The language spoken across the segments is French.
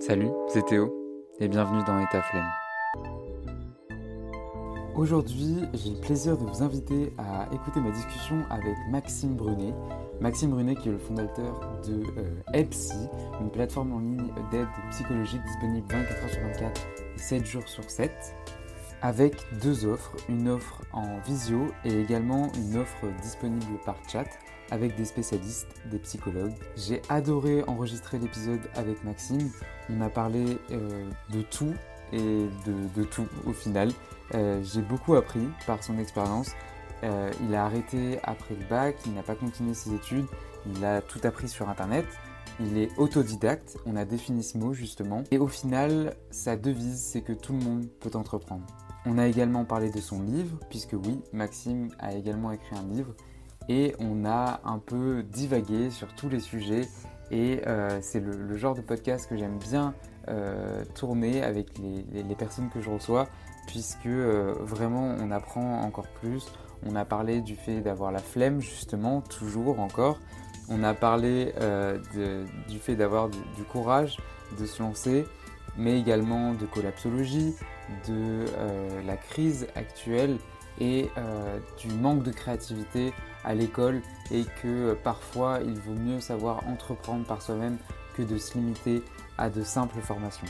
Salut, c'est Théo et bienvenue dans État Flemme. Aujourd'hui, j'ai le plaisir de vous inviter à écouter ma discussion avec Maxime Brunet. Maxime Brunet qui est le fondateur de euh, une plateforme en ligne d'aide psychologique disponible 24 h sur 24 et 7 jours sur 7 avec deux offres, une offre en visio et également une offre disponible par chat avec des spécialistes, des psychologues. J'ai adoré enregistrer l'épisode avec Maxime. On a parlé euh, de tout et de, tout au final. Euh, j'ai beaucoup appris par son expérience. Euh, il a arrêté après le bac, il n'a pas continué ses études, il a tout appris sur Internet. Il est autodidacte, on a défini ce mot justement. Et au final, sa devise, c'est que tout le monde peut entreprendre. On a également parlé de son livre, puisque oui, Maxime a également écrit un livre et on a un peu divagué sur tous les sujets et euh, c'est le, genre de podcast que j'aime bien euh, tourner avec les, personnes que je reçois puisque euh, vraiment on apprend encore plus. On a parlé du fait d'avoir la flemme justement, toujours encore. On a parlé du fait d'avoir du, courage, de se lancer, mais également de collapsologie, de la crise actuelle et du manque de créativité à l'école et que euh, parfois il vaut mieux savoir entreprendre par soi-même que de se limiter à de simples formations.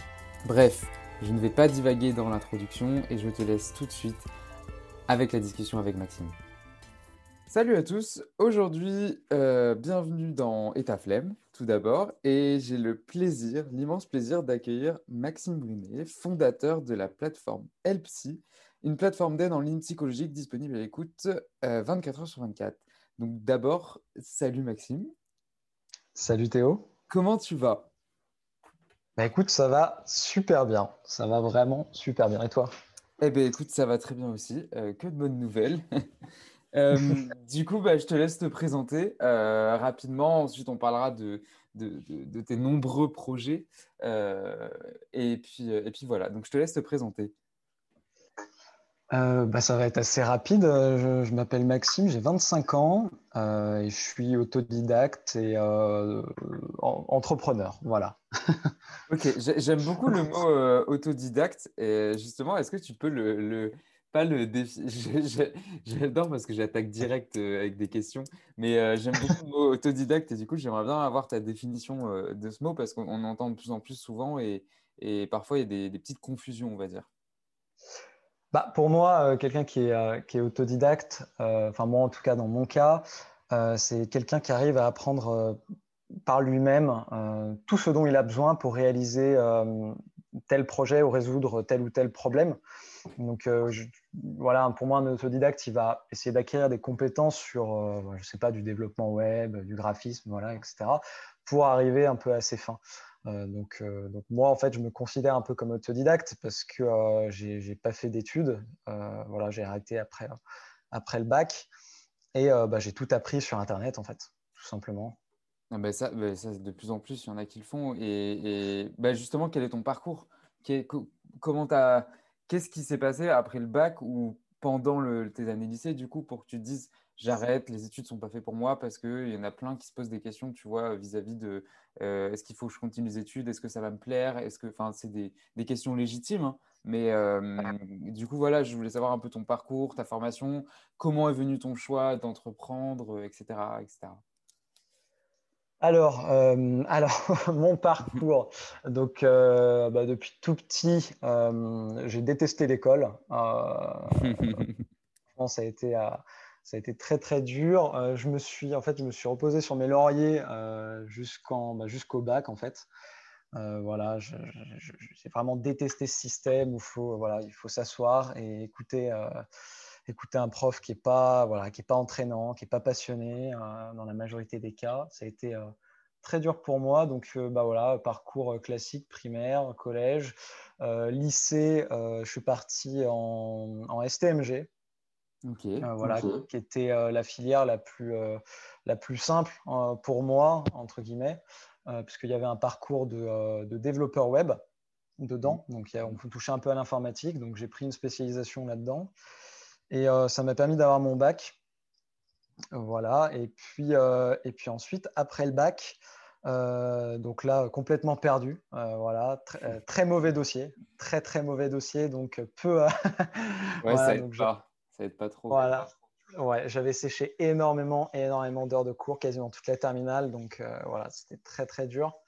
Bref, je ne vais pas divaguer dans l'introduction et je te laisse tout de suite avec la discussion avec Maxime. Salut à tous, aujourd'hui euh, bienvenue dans État Flemme tout d'abord et j'ai le plaisir, l'immense plaisir d'accueillir Maxime Brunet, fondateur de la plateforme Helpsy une plateforme d'aide en ligne psychologique disponible à l'écoute 24 euh, heures sur 24. Donc d'abord, salut Maxime. Salut Théo. Comment tu vas? Bah écoute, ça va super bien. Ça va vraiment super bien. Et toi? Eh bien écoute, ça va très bien aussi. Euh, que de bonnes nouvelles. Euh, du coup, bah, je te laisse te présenter rapidement. Ensuite, on parlera de, de, tes nombreux projets. et, puis, et puis voilà, donc je te laisse te présenter. Euh, bah, ça va être assez rapide. Je, m'appelle Maxime, j'ai 25 ans euh, et je suis autodidacte et euh, entrepreneur. Voilà. ok, j'aime beaucoup le mot autodidacte. Et justement, est-ce que tu peux le, pas le défi J'adore parce que j'attaque direct avec des questions, mais j'aime beaucoup le mot autodidacte et du coup, j'aimerais bien avoir ta définition de ce mot parce qu'on entend de plus en plus souvent et, et parfois il y a des petites confusions, on va dire. Bah, pour moi, euh, quelqu'un qui est, euh, qui est autodidacte, euh, enfin moi en tout cas dans mon cas, c'est quelqu'un qui arrive à apprendre par lui-même tout ce dont il a besoin pour réaliser tel projet ou résoudre tel ou tel problème. Donc voilà, pour moi, un autodidacte, il va essayer d'acquérir des compétences sur, je sais pas, du développement web, du graphisme, voilà, etc., pour arriver un peu à ses fins. Euh, donc, euh, donc, moi, en fait, je me considère un peu comme autodidacte parce que euh, je n'ai pas fait d'études. voilà, j'ai arrêté après, après le bac et bah, j'ai tout appris sur Internet, en fait, tout simplement. Bah ça, bah ça, de plus en plus, il y en a qui le font. Et, et bah justement, quel est ton parcours? Qu'est-ce qui s'est passé après le bac ou pendant le, tes années lycée, du coup, pour que tu te dises j'arrête, les études sont pas faites pour moi parce qu'il y en a plein qui se posent des questions, tu vois, vis-à-vis de euh, est-ce qu'il faut que je continue les études, est-ce que ça va me plaire, est-ce que, enfin, c'est des, des, questions légitimes, hein. mais euh, du coup, voilà, je voulais savoir un peu ton parcours, ta formation, comment est venu ton choix d'entreprendre, etc., etc. Alors, euh, alors mon parcours. Donc, bah, depuis tout petit, j'ai détesté l'école. ça a été ça a été très très dur. Euh, je me suis en fait, je me suis reposé sur mes lauriers euh, jusqu'en bah, jusqu'au bac en fait. Euh, voilà, j'ai vraiment détesté ce système où faut voilà, il faut s'asseoir et écouter écouter un prof qui est pas voilà, qui est pas entraînant, qui est pas passionné dans la majorité des cas. Ça a été très dur pour moi. Donc, bah voilà, parcours classique, primaire, collège, lycée. je suis parti en STMG, euh, voilà, qui était euh, la filière la plus, euh, la plus simple pour moi, entre guillemets, puisqu'il y avait un parcours de, de développeur web dedans. Mmh. Donc, on peut toucher un peu à l'informatique. Donc, j'ai pris une spécialisation là-dedans. Et ça m'a permis d'avoir mon bac. Voilà. Et puis, et puis ensuite, après le bac, donc là, complètement perdu. voilà, très mauvais dossier, très très mauvais dossier, donc peu. ouais, ça aide pas. Ça aide pas trop. Voilà. Ouais, j'avais séché énormément, énormément d'heures de cours, quasiment toute la terminale, donc voilà, c'était très très dur.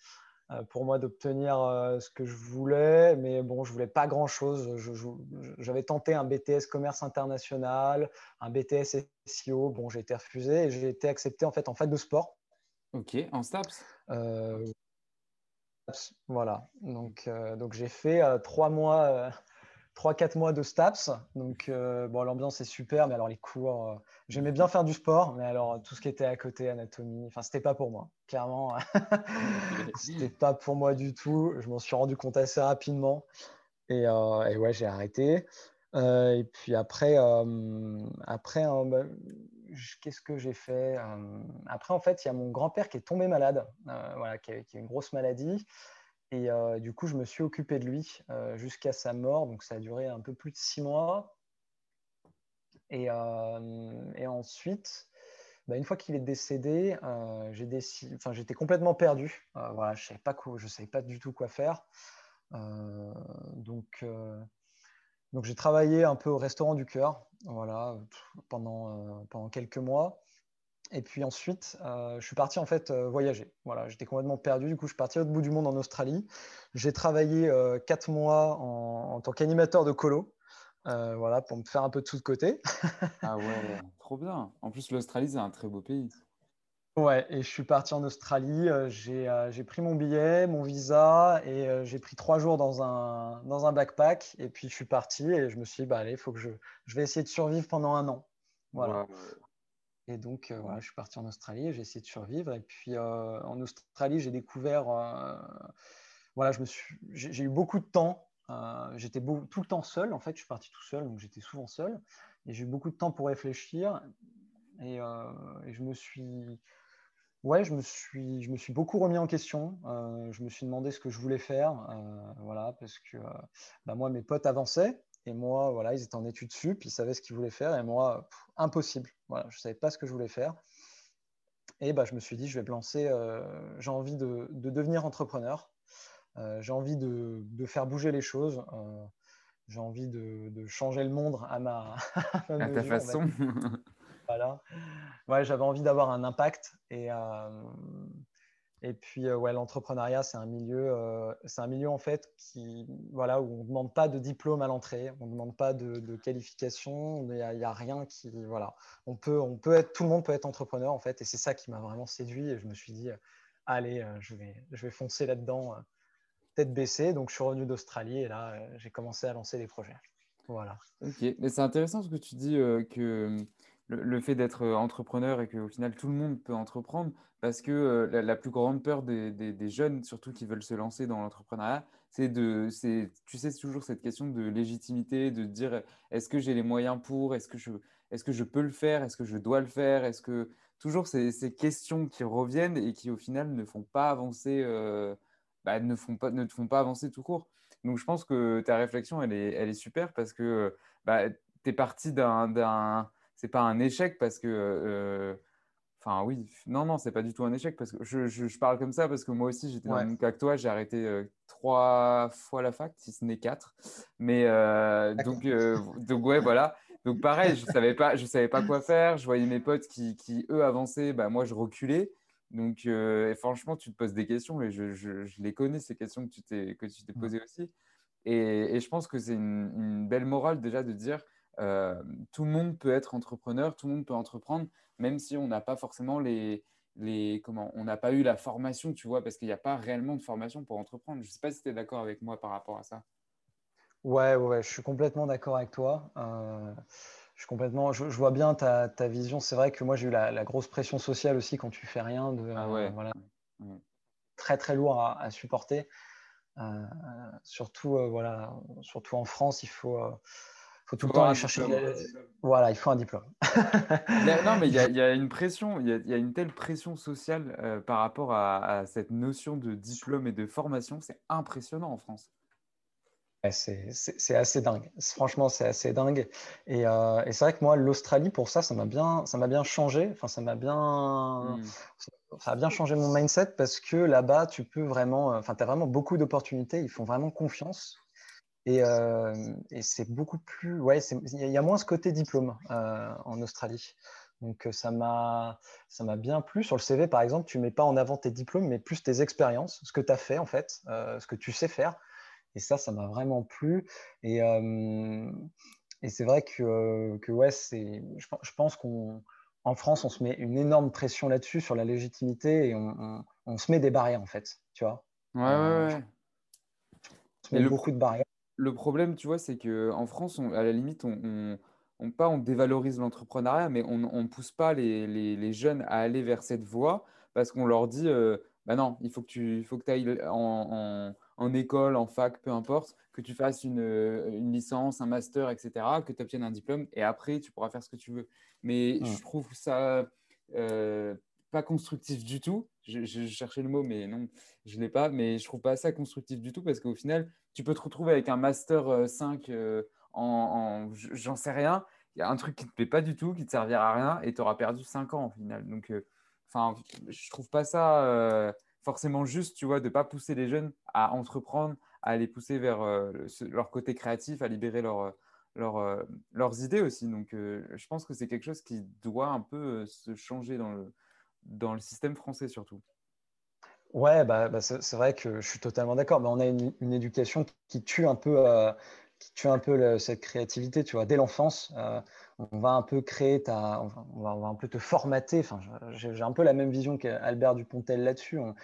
Euh, pour moi d'obtenir euh, ce que je voulais, mais bon, je voulais pas grand-chose. J'avais tenté un BTS commerce international, un BTS SEO. Bon, j'ai été refusé et j'ai été accepté en fait en fac de sport. Ok, en STAPS euh, Voilà, donc, donc j'ai fait trois mois 3-4 mois de STAPS. Donc, euh, bon, l'ambiance est super, mais alors les cours, euh, j'aimais bien faire du sport, mais alors tout ce qui était à côté, anatomie, enfin, c'était pas pour moi. Clairement, c'était pas pour moi du tout. Je m'en suis rendu compte assez rapidement. Et, euh, et ouais, j'ai arrêté. et puis après, après bah, qu'est-ce que j'ai fait Après, en fait, il y a mon grand-père qui est tombé malade, voilà, qui a une grosse maladie. Et euh, du coup, je me suis occupé de lui euh, jusqu'à sa mort. Donc, ça a duré un peu plus de six mois. Et, euh, ensuite, bah, une fois qu'il est décédé, j'étais complètement perdu. voilà, je ne savais, pas je savais pas du tout quoi faire. donc, donc j'ai travaillé un peu au restaurant du cœur voilà, pendant, pendant quelques mois. Et puis ensuite, euh, je suis parti en fait euh, voyager. Voilà, j'étais complètement perdu. Du coup, je suis parti au bout du monde en Australie. J'ai travaillé euh, quatre mois en, tant qu'animateur de colo. voilà, pour me faire un peu de tout de côté. ah ouais, trop bien. En plus, l'Australie, c'est un très beau pays. Ouais, et je suis parti en Australie. j'ai pris mon billet, mon visa, et j'ai pris trois jours dans un, dans un backpack. Et puis, je suis parti et je me suis dit, bah, allez, il faut que je, je vais essayer de survivre pendant un an. Voilà. Et donc, euh, voilà, je suis parti en Australie, j'ai essayé de survivre. Et puis, euh, en Australie, j'ai découvert, euh, voilà, j'ai eu beaucoup de temps. j'étais tout le temps seul. En fait, je suis parti tout seul, donc j'étais souvent seul. Et j'ai eu beaucoup de temps pour réfléchir. Et, je me suis, ouais, je me suis, je me suis beaucoup remis en question. je me suis demandé ce que je voulais faire, voilà, parce que bah, moi, mes potes avançaient. Et moi, voilà, ils étaient en études sup, ils savaient ce qu'ils voulaient faire. Et moi, impossible. Voilà, je ne savais pas ce que je voulais faire. Et bah, je me suis dit, je vais me lancer. Euh, j'ai envie de, devenir entrepreneur. Euh, j'ai envie de, faire bouger les choses. Euh, j'ai envie de, changer le monde à ma, à, ta façon. voilà. Ouais, j'avais envie d'avoir un impact. Et, et puis, euh, ouais, l'entrepreneuriat, c'est un milieu, euh, un milieu en fait qui, voilà, où on ne demande pas de diplôme à l'entrée, on ne demande pas de, qualification, il n'y a, rien qui, voilà, on peut, on peut être, tout le monde peut être entrepreneur en fait, et c'est ça qui m'a vraiment séduit. Et je me suis dit, allez, euh, je vais, je vais foncer là-dedans, tête baissée. Donc, je suis revenu d'Australie et là, j'ai commencé à lancer des projets. Voilà. Ok, mais c'est intéressant ce que tu dis que le, fait d'être euh, entrepreneur et qu'au final tout le monde peut entreprendre, parce que euh, la, plus grande peur des, jeunes, surtout qui veulent se lancer dans l'entrepreneuriat, c'est de, tu sais, toujours cette question de légitimité, de dire est-ce que j'ai les moyens pour, est-ce que je, est-ce que je peux le faire, est-ce que je dois le faire, est-ce que toujours ces, ces, questions qui reviennent et qui au final ne font pas avancer, euh, bah, ne font pas, ne font pas avancer tout court. Donc je pense que ta réflexion elle est, elle est super parce que bah, tu es parti d'un c'est pas un échec parce que. Euh, enfin, oui, non, non, c'est pas du tout un échec parce que je, je, parle comme ça parce que moi aussi, j'étais dans le même cas que toi. J'ai arrêté euh, trois fois la fac, si ce n'est quatre. Mais euh, donc, donc, ouais, voilà. Donc, pareil, je savais pas, je savais pas quoi faire. Je voyais mes potes qui, qui eux, avançaient. Bah, moi, je reculais. Donc, franchement, tu te poses des questions et je, je, les connais, ces questions que tu t'es, que tu t'es posées aussi. Et, et, je pense que c'est une, une, belle morale déjà de dire euh, tout le monde peut être entrepreneur, tout le monde peut entreprendre, même si on n'a pas forcément les, les comment, on n'a pas eu la formation, tu vois, parce qu'il n'y a pas réellement de formation pour entreprendre. Je ne sais pas si tu es d'accord avec moi par rapport à ça. Ouais, ouais, je suis complètement d'accord avec toi. Euh, je, suis complètement, je, vois bien ta, ta vision. C'est vrai que moi, j'ai eu la, grosse pression sociale aussi quand tu fais rien. De, ah ouais. voilà, Très, très lourd à, à supporter. Surtout, voilà, surtout en France, il faut faut tout le temps aller chercher. Voilà, il faut un diplôme. non, mais il y, a, une pression, il y a, une telle pression sociale euh, par rapport à, cette notion de diplôme et de formation, c'est impressionnant en France. c'est assez dingue. Franchement, c'est assez dingue. Et, euh, et c'est vrai que moi, l'Australie, pour ça, ça m'a bien, ça m'a bien changé. Enfin, ça m'a bien, hmm. ça a bien changé mon mindset parce que là-bas, tu peux vraiment, enfin, tu as vraiment beaucoup d'opportunités. Ils font vraiment confiance. Et, euh, et c'est beaucoup plus, ouais, il y a moins ce côté diplôme euh, en Australie. Donc ça m'a ça m'a bien plu. Sur le CV, par exemple, tu mets pas en avant tes diplômes, mais plus tes expériences, ce que tu as fait en fait, ce que tu sais faire. Et ça, ça m'a vraiment plu. Et, et c'est vrai que, que ouais, c'est, je, pense qu'en France, on se met une énorme pression là-dessus, sur la légitimité, et on, on, se met des barrières, en fait. Tu vois Ouais, ouais, ouais. On se met beaucoup de barrières. Le problème, tu vois, c'est qu'en France, on, à la limite, on, on, pas on dévalorise l'entrepreneuriat, mais on ne pousse pas les, les, les, jeunes à aller vers cette voie parce qu'on leur dit bah non, il faut que tu faut que ailles en, en école, en fac, peu importe, que tu fasses une, euh, licence, un master, etc., que tu obtiennes un diplôme et après, tu pourras faire ce que tu veux. Mais je trouve ça euh, pas constructif du tout. Je, cherchais le mot, mais non, je ne l'ai pas. Mais je trouve pas ça constructif du tout parce qu'au final, tu peux te retrouver avec un master 5 euh, en, j'en sais rien. Il y a un truc qui ne te plaît pas du tout, qui ne te servira à rien et tu auras perdu 5 ans au final. Donc, enfin, je trouve pas ça forcément juste, tu vois, de ne pas pousser les jeunes à entreprendre, à les pousser vers euh, leur côté créatif, à libérer leur, leur, euh, leurs idées aussi. Donc, euh, je pense que c'est quelque chose qui doit un peu se changer dans le, dans le système français surtout. Ouais, bah, bah c'est vrai que je suis totalement d'accord. Mais on a une, une, éducation qui tue un peu, qui tue un peu cette créativité, tu vois, dès l'enfance on va un peu créer ta, on va, un peu te formater. Enfin, j'ai un peu la même vision qu'Albert Dupontel là-dessus. On,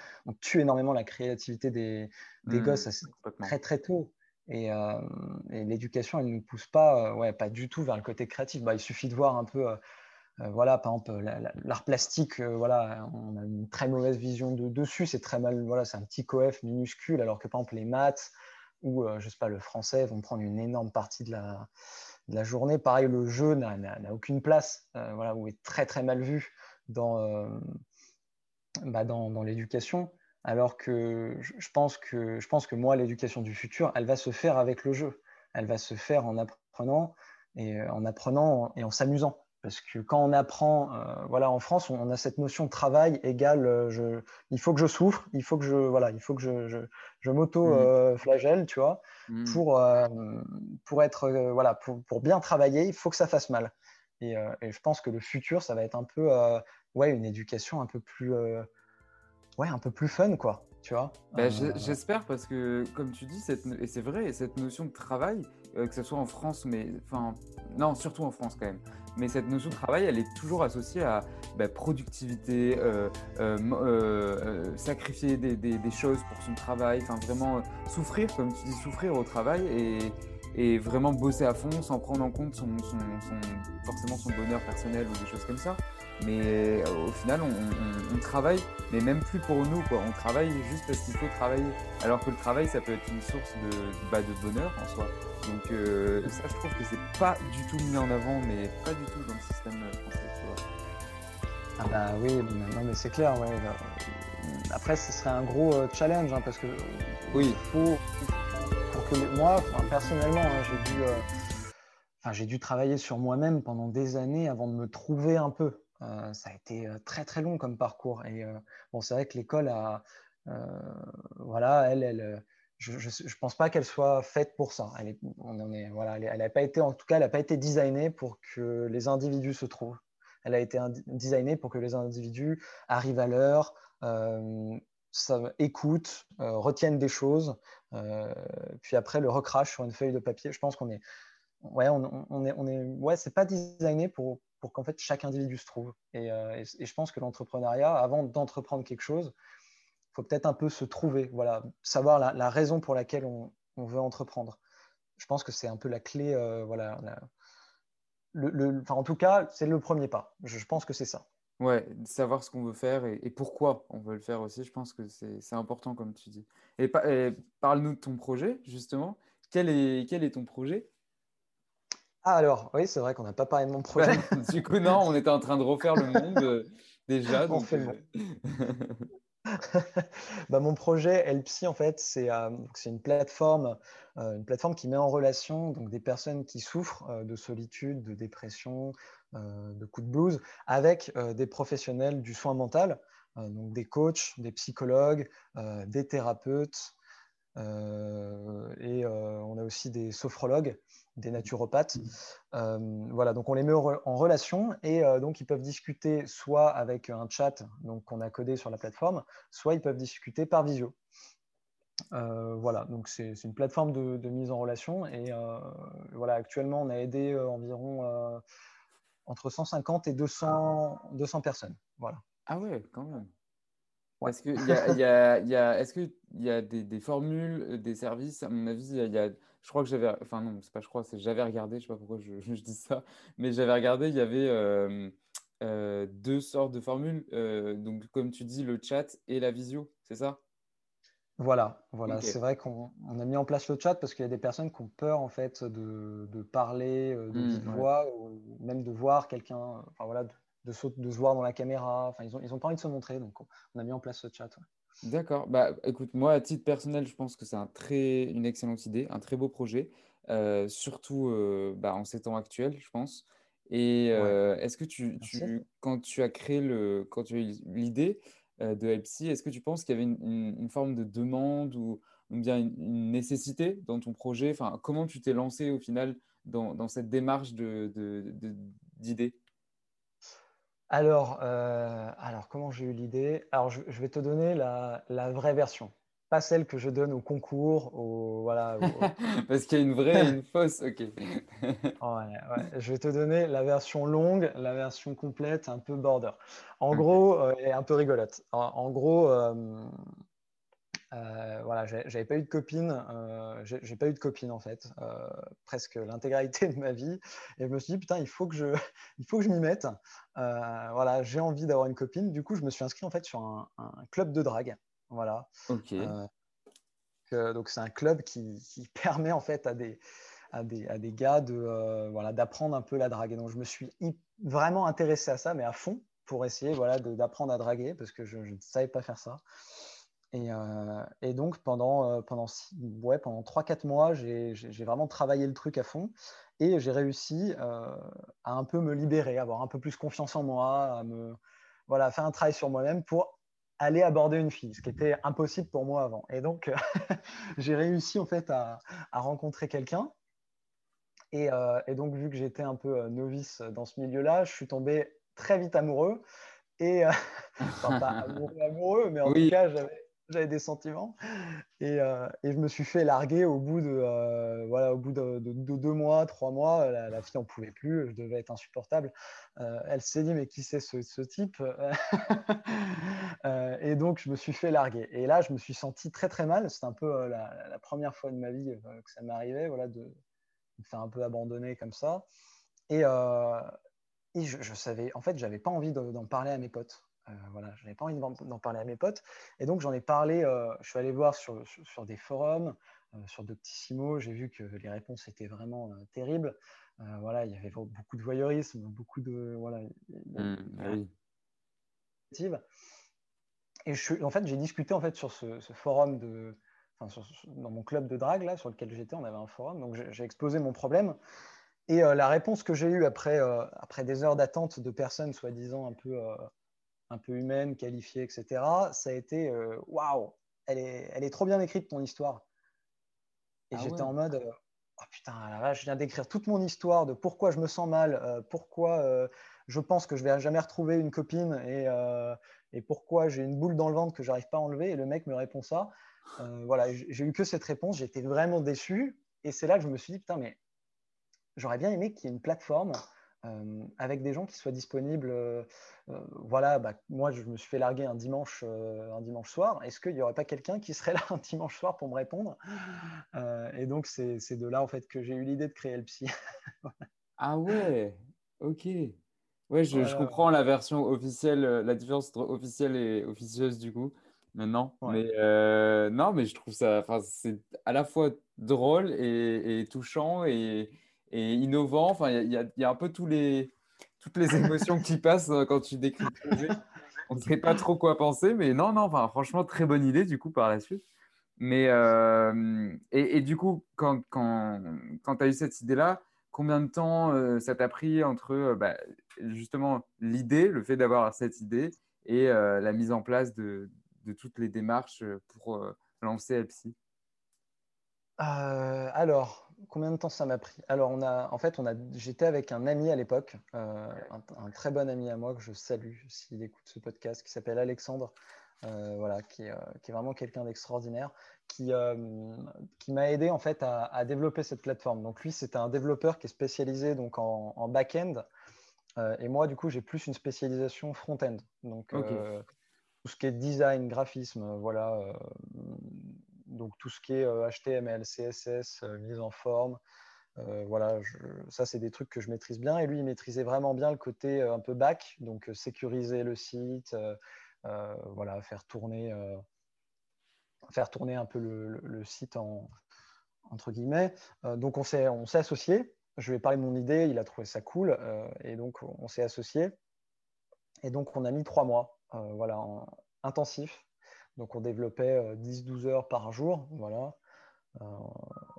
tue énormément la créativité des, des mmh, gosses très très tôt. Euh, et, l'éducation, elle ne nous pousse pas, euh, ouais, pas du tout vers le côté créatif. Bah, il suffit de voir un peu, euh, voilà, par exemple, l'art plastique, voilà, on a une très mauvaise vision de, dessus. C'est très mal, voilà, c'est un petit coef minuscule, alors que par exemple les maths ou je sais pas le français vont prendre une énorme partie de la la journée. Pareil, le jeu n'a aucune place, euh, voilà, ou est très très mal vu dans, euh, bah, dans, dans l'éducation. Alors que je pense que, je pense que moi, l'éducation du futur, elle va se faire avec le jeu. Elle va se faire en apprenant et en apprenant et en s'amusant. Parce que quand on apprend, euh, voilà, en France, on, a cette notion de travail égale, euh, je, il faut que je souffre, il faut que je, voilà, il faut que je, je, je m'auto-flagelle, mmh. euh, tu vois, mmh. pour, pour être, voilà, pour, pour, bien travailler, il faut que ça fasse mal. Et, et, je pense que le futur, ça va être un peu, ouais, une éducation un peu plus, ouais, un peu plus fun, quoi. Tu vois bah, J'espère parce que, comme tu dis, cette, et c'est vrai, cette notion de travail, que ce soit en France, mais enfin, non, surtout en France quand même, mais cette notion de travail, elle est toujours associée à bah, productivité, euh, euh, euh, sacrifier des, choses pour son travail, enfin vraiment souffrir, comme tu dis, souffrir au travail et, vraiment bosser à fond sans prendre en compte son, forcément son bonheur personnel ou des choses comme ça. Mais au final, on, travaille, mais même plus pour nous, quoi. On travaille juste parce qu'il faut travailler. Alors que le travail, ça peut être une source de, bah, de bonheur en soi. Donc euh, ça, je trouve que c'est pas du tout mis en avant, mais pas du tout dans le système français. Ah bah oui, non mais c'est clair, ouais. Après, ce serait un gros euh, challenge, hein, parce que oui. faut, moi, personnellement, hein, j'ai dû, euh, j'ai dû travailler sur moi-même pendant des années avant de me trouver un peu. ça a été très très long comme parcours. Et bon, c'est vrai que l'école a, voilà, elle, elle je ne pense pas qu'elle soit faite pour ça. Elle est, est, voilà, elle n'a pas été, en tout cas, elle n'a pas été designée pour que les individus se trouvent. Elle a été designée pour que les individus arrivent à l'heure, euh, écoutent, euh, retiennent des choses, euh, puis après le recrache sur une feuille de papier. Je pense qu'on est, ouais, on, est, on est, ouais, c'est pas designé pour, pour qu'en fait chaque individu se trouve. Et, et je pense que l'entrepreneuriat, avant d'entreprendre quelque chose, faut peut-être un peu se trouver, voilà, savoir la, raison pour laquelle on, veut entreprendre. Je pense que c'est un peu la clé, euh, voilà. le, en tout cas, c'est le premier pas. Je, pense que c'est ça. Ouais, savoir ce qu'on veut faire et, pourquoi on veut le faire aussi, je pense que c'est important comme tu dis. Et, parle-nous de ton projet, justement. Quel est, quel est ton projet? Ah alors, oui, c'est vrai qu'on n'a pas parlé de mon projet. du coup, non, on était en train de refaire le monde euh, déjà. On fait le bah, Mon projet Elpsy, en fait, c'est une, plateforme, une plateforme qui met en relation donc, des personnes qui souffrent de solitude, de dépression, de coups de blues, avec des professionnels du soin mental, donc des coachs, des psychologues, des thérapeutes, et on a aussi des sophrologues des naturopathes. Mmh. Euh, voilà, donc on les met en relation et euh, donc ils peuvent discuter soit avec un chat donc qu'on a codé sur la plateforme, soit ils peuvent discuter par visio. Euh, voilà, donc c'est une plateforme de, mise en relation et voilà, actuellement on a aidé environ entre 150 et 200, 200 personnes. Voilà. Ah ouais, quand même. Est-ce qu'il y a, y a, y a, est -ce y a des, des, formules, des services? À mon avis, il y a je crois que j'avais, enfin non, c'est pas je crois, c'est j'avais regardé, je sais pas pourquoi je, je dis ça, mais j'avais regardé, il y avait euh, euh, deux sortes de formules, euh, donc comme tu dis, le chat et la visio, c'est ça? Voilà, voilà, c'est vrai qu'on a mis en place le chat parce qu'il y a des personnes qui ont peur en fait de, de parler de mmh, vive voix ou même de voir quelqu'un, enfin voilà, de, de, se voir dans la caméra, enfin ils ont, ils ont pas envie de se montrer, donc on a mis en place ce chat. D'accord. Bah, écoute, moi, à titre personnel, je pense que c'est un très, une excellente idée, un très beau projet, euh, surtout euh, bah, en ces temps actuels, je pense. Et euh, est-ce que tu, tu, quand tu as créé le, quand tu as eu l'idée de Epsi, est-ce que tu penses qu'il y avait une, forme de demande ou, bien une, nécessité dans ton projet? Comment tu t'es lancé au final dans, cette démarche de, d'idée alors, euh, alors, comment j'ai eu l'idée? Alors, je, vais te donner la, vraie version, pas celle que je donne au concours. Au, voilà, Parce qu'il y a une vraie et une fausse, ok. Je vais te donner la version longue, la version complète, un peu border. En gros, euh, et un peu rigolote. En, gros, euh, euh, voilà, j'avais pas eu de copine, euh, j'ai pas eu de copine en fait, euh, presque l'intégralité de ma vie. Et je me suis dit putain, il faut que je, il faut que je m'y mette. voilà, j'ai envie d'avoir une copine. Du coup, je me suis inscrit en fait sur un, club de drague. Voilà. Ok. donc c'est un club qui, permet en fait à des, à des, à des gars de voilà d'apprendre un peu la drague. Et donc je me suis vraiment intéressé à ça, mais à fond pour essayer voilà d'apprendre à draguer parce que je, je ne savais pas faire ça. Euh, et, donc, pendant, euh, pendant, ouais, pendant 3-4 mois, j'ai vraiment travaillé le truc à fond et j'ai réussi euh, à un peu me libérer, avoir un peu plus confiance en moi, à me, voilà, faire un travail sur moi-même pour aller aborder une fille, ce qui était impossible pour moi avant. Et donc, j'ai réussi en fait à, à rencontrer quelqu'un. Et, et, donc, vu que j'étais un peu novice dans ce milieu-là, je suis tombé très vite amoureux. Et, enfin, pas amoureux, amoureux, mais en tout cas, j'avais j'avais des sentiments. Et, euh, et, je me suis fait larguer au bout de, euh, voilà, au bout de, deux mois, trois mois. La, fille en pouvait plus, je devais être insupportable. Euh, elle s'est dit, mais qui c'est ce, type Et donc, je me suis fait larguer. Et là, je me suis senti très, très mal. C'était un peu la, première fois de ma vie que ça m'arrivait, voilà, de me faire un peu abandonner comme ça. Et, et je, je, savais, en fait, j'avais pas envie d'en parler à mes potes. Euh, voilà, je n'avais pas envie d'en parler à mes potes. Et donc, j'en ai parlé, euh, je suis allé voir sur, sur, des forums, euh, sur Doctissimo, j'ai vu que les réponses étaient vraiment terribles. voilà, il y avait beaucoup de voyeurisme, beaucoup de. Voilà, mmh, ah Et je, en fait, j'ai discuté en fait, sur ce, forum de. Enfin, dans mon club de drague là, sur lequel j'étais, on avait un forum, donc j'ai exposé mon problème. Et la réponse que j'ai eue après, après des heures d'attente de personnes soi-disant un peu un peu humaine, qualifiée, etc., ça a été euh, waouh, elle est, elle est trop bien écrite ton histoire. Et ah j'étais en mode euh, oh putain, je viens d'écrire toute mon histoire de pourquoi je me sens mal, euh, pourquoi je pense que je vais jamais retrouver une copine et, et pourquoi j'ai une boule dans le ventre que j'arrive pas à enlever. Et le mec me répond ça. voilà, j'ai eu que cette réponse, j'étais vraiment déçu. Et c'est là que je me suis dit, putain, mais j'aurais bien aimé qu'il y ait une plateforme euh, avec des gens qui soient disponibles. Euh, euh, voilà, bah, moi je me suis fait larguer un dimanche, un dimanche soir. Est-ce qu'il n'y aurait pas quelqu'un qui serait là un dimanche soir pour me répondre? Et donc c'est de là en fait que j'ai eu l'idée de créer le psy. ah ouais, ok. Ouais, je, comprends la version officielle, la différence entre officielle et officieuse du coup maintenant. Mais non, mais je trouve ça, c'est à la fois drôle et touchant et, et innovant. Enfin, il y, a un peu tous les, toutes les émotions qui passent euh, quand tu décris le projet. on ne sait pas trop quoi penser, mais non, non, enfin, franchement, très bonne idée du coup par la suite. Mais euh, et, du coup, quand, quand, quand tu as eu cette idée-là, combien de temps euh, ça t'a pris entre euh, bah, justement l'idée, le fait d'avoir cette idée et la mise en place de, de, toutes les démarches pour lancer Epsi? Alors, combien de temps ça m'a pris? Alors, on a, en fait, on a, j'étais avec un ami à l'époque, un, un, très bon ami à moi que je salue s'il écoute ce podcast, qui s'appelle Alexandre. Euh, voilà, qui, est, euh, qui est vraiment quelqu'un d'extraordinaire, qui, euh, qui m'a aidé en fait à, développer cette plateforme. Donc lui, c'était un développeur qui est spécialisé donc en, back-end, et moi, du coup, j'ai plus une spécialisation front-end. Donc tout ce qui est design, graphisme, voilà, donc tout ce qui est HTML, CSS, mise en forme. voilà, ça c'est des trucs que je maîtrise bien. Et lui, il maîtrisait vraiment bien le côté un peu back, donc sécuriser le site, euh, voilà, faire tourner, euh, faire tourner un peu le, site en, entre guillemets. Euh, donc on s'est, on s'est associé. Je lui ai parlé de mon idée, il a trouvé ça cool, et donc on s'est associé. Et donc on a mis trois mois, voilà, en intensif. Donc on développait 10-12 heures par jour, voilà,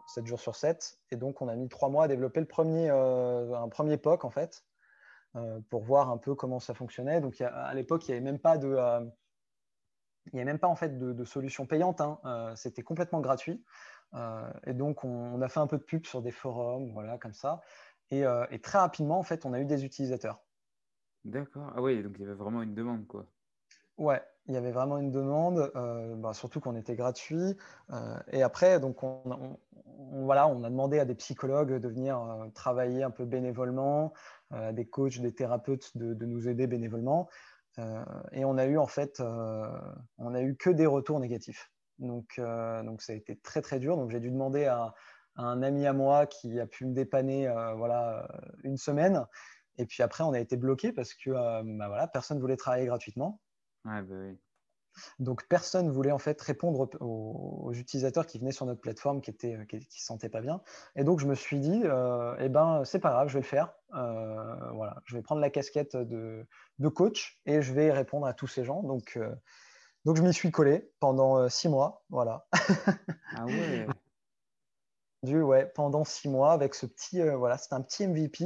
7 jours sur 7. Et donc on a mis trois mois à développer le premier, un premier POC en fait, euh, pour voir un peu comment ça fonctionnait. Donc, à l'époque, il n'y avait même pas de, euh, il avait même pas en fait de, solution payante. Hein. Euh, c'était complètement gratuit. et donc, on, a fait un peu de pub sur des forums, voilà, comme ça. Et, très rapidement, en fait, on a eu des utilisateurs. D'accord. Ah oui, donc il y avait vraiment une demande, quoi. Ouais, il y avait vraiment une demande, bah, surtout qu'on était gratuit. et après, on, a demandé à des psychologues de venir travailler un peu bénévolement. Euh, des coachs, des thérapeutes de, nous aider bénévolement. Euh, et on a eu en fait, euh, on a eu que des retours négatifs. Donc, ça a été très très dur. Donc j'ai dû demander à, un ami à moi qui a pu me dépanner voilà, une semaine. Et puis après, on a été bloqué parce que bah voilà, personne ne voulait travailler gratuitement. Ouais, bah oui. Donc personne ne voulait en fait répondre aux, utilisateurs qui venaient sur notre plateforme qui étaient qui, se sentaient pas bien. Et donc je me suis dit, euh, eh ben c'est pas grave, je vais le faire. Euh, voilà, je vais prendre la casquette de, coach et je vais répondre à tous ces gens. Donc euh, donc je m'y suis collé pendant six mois, voilà. ah ouais. ouais, pendant six mois avec ce petit, voilà, c'est un petit MVP.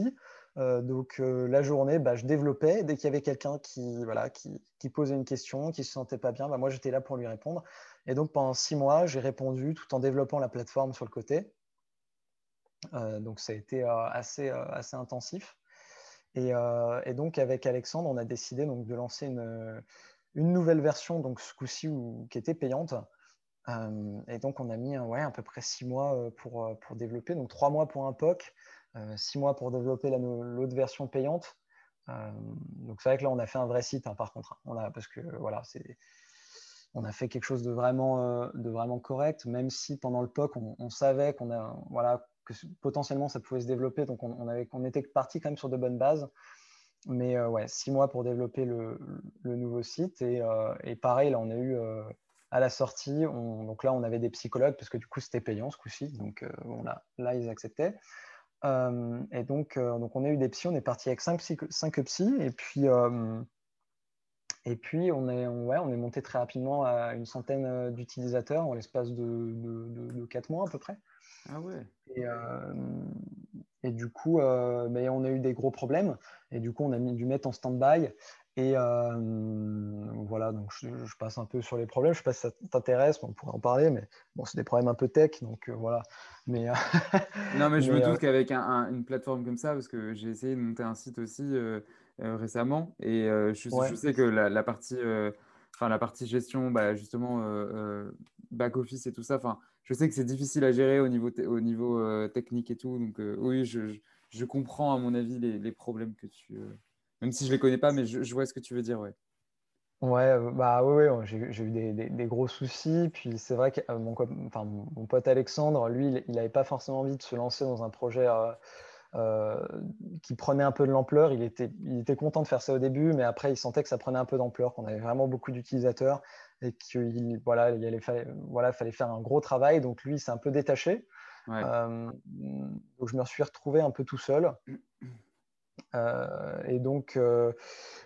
Euh, donc euh, la journée, bah, je développais. Dès qu'il y avait quelqu'un qui, voilà, qui, posait une question, qui se sentait pas bien, bah, moi j'étais là pour lui répondre. Et donc pendant six mois, j'ai répondu tout en développant la plateforme sur le côté. Euh, donc ça a été assez, assez intensif. Et, donc avec Alexandre, on a décidé donc, de lancer une, une nouvelle version, donc ce coup-ci qui était payante. et donc on a mis ouais, à peu près six mois pour, pour développer, donc trois mois pour un POC, six mois pour développer l'autre version payante. Euh, donc c'est vrai que là, on a fait un vrai site, hein, par contre. Hein. On a, parce que voilà, on a fait quelque chose de vraiment, euh, de vraiment correct, même si pendant le POC, on, savait qu'on a, voilà, que potentiellement ça pouvait se développer. Donc on, avait, on était parti quand même sur de bonnes bases. Mais ouais, six mois pour développer le, nouveau site. Et, et, pareil, là, on a eu à la sortie, donc là, on avait des psychologues parce que du coup, c'était payant ce coup-ci. Donc là, là, ils acceptaient. Euh, et donc, euh, donc, on a eu des psys, on est parti avec 5 psy, psys, et puis, euh, et puis on, est, ouais, on est monté très rapidement à une centaine d'utilisateurs en l'espace de, de, 4 mois à peu près. Ah ouais. Et, et du coup, mais on a eu des gros problèmes, et du coup, on a dû mettre en stand-by. Et voilà, donc je, passe un peu sur les problèmes. Je ne sais pas si ça t'intéresse, on pourrait en parler, mais bon, c'est des problèmes un peu tech, donc voilà. Mais, non, mais je me doute qu'avec une plateforme comme ça, parce que j'ai essayé de monter un site aussi récemment, et je, sais que la, partie, enfin la partie gestion, bah, justement back office et tout ça, enfin, je sais que c'est difficile à gérer au niveau, au niveau technique et tout. Donc oui, je, je, comprends à mon avis les, les problèmes que tu même si je ne les connais pas, mais je, vois ce que tu veux dire, ouais. Ouais, euh, bah oui, j'ai eu des, gros soucis. Puis c'est vrai que euh, mon, enfin, mon, pote Alexandre, lui, il n'avait pas forcément envie de se lancer dans un projet euh, qui prenait un peu de l'ampleur. Il était, il était content de faire ça au début, mais après, il sentait que ça prenait un peu d'ampleur, qu'on avait vraiment beaucoup d'utilisateurs et qu'il voilà, il allait, voilà, fallait faire un gros travail. Donc lui, s'est un peu détaché. donc je me suis retrouvé un peu tout seul. et donc,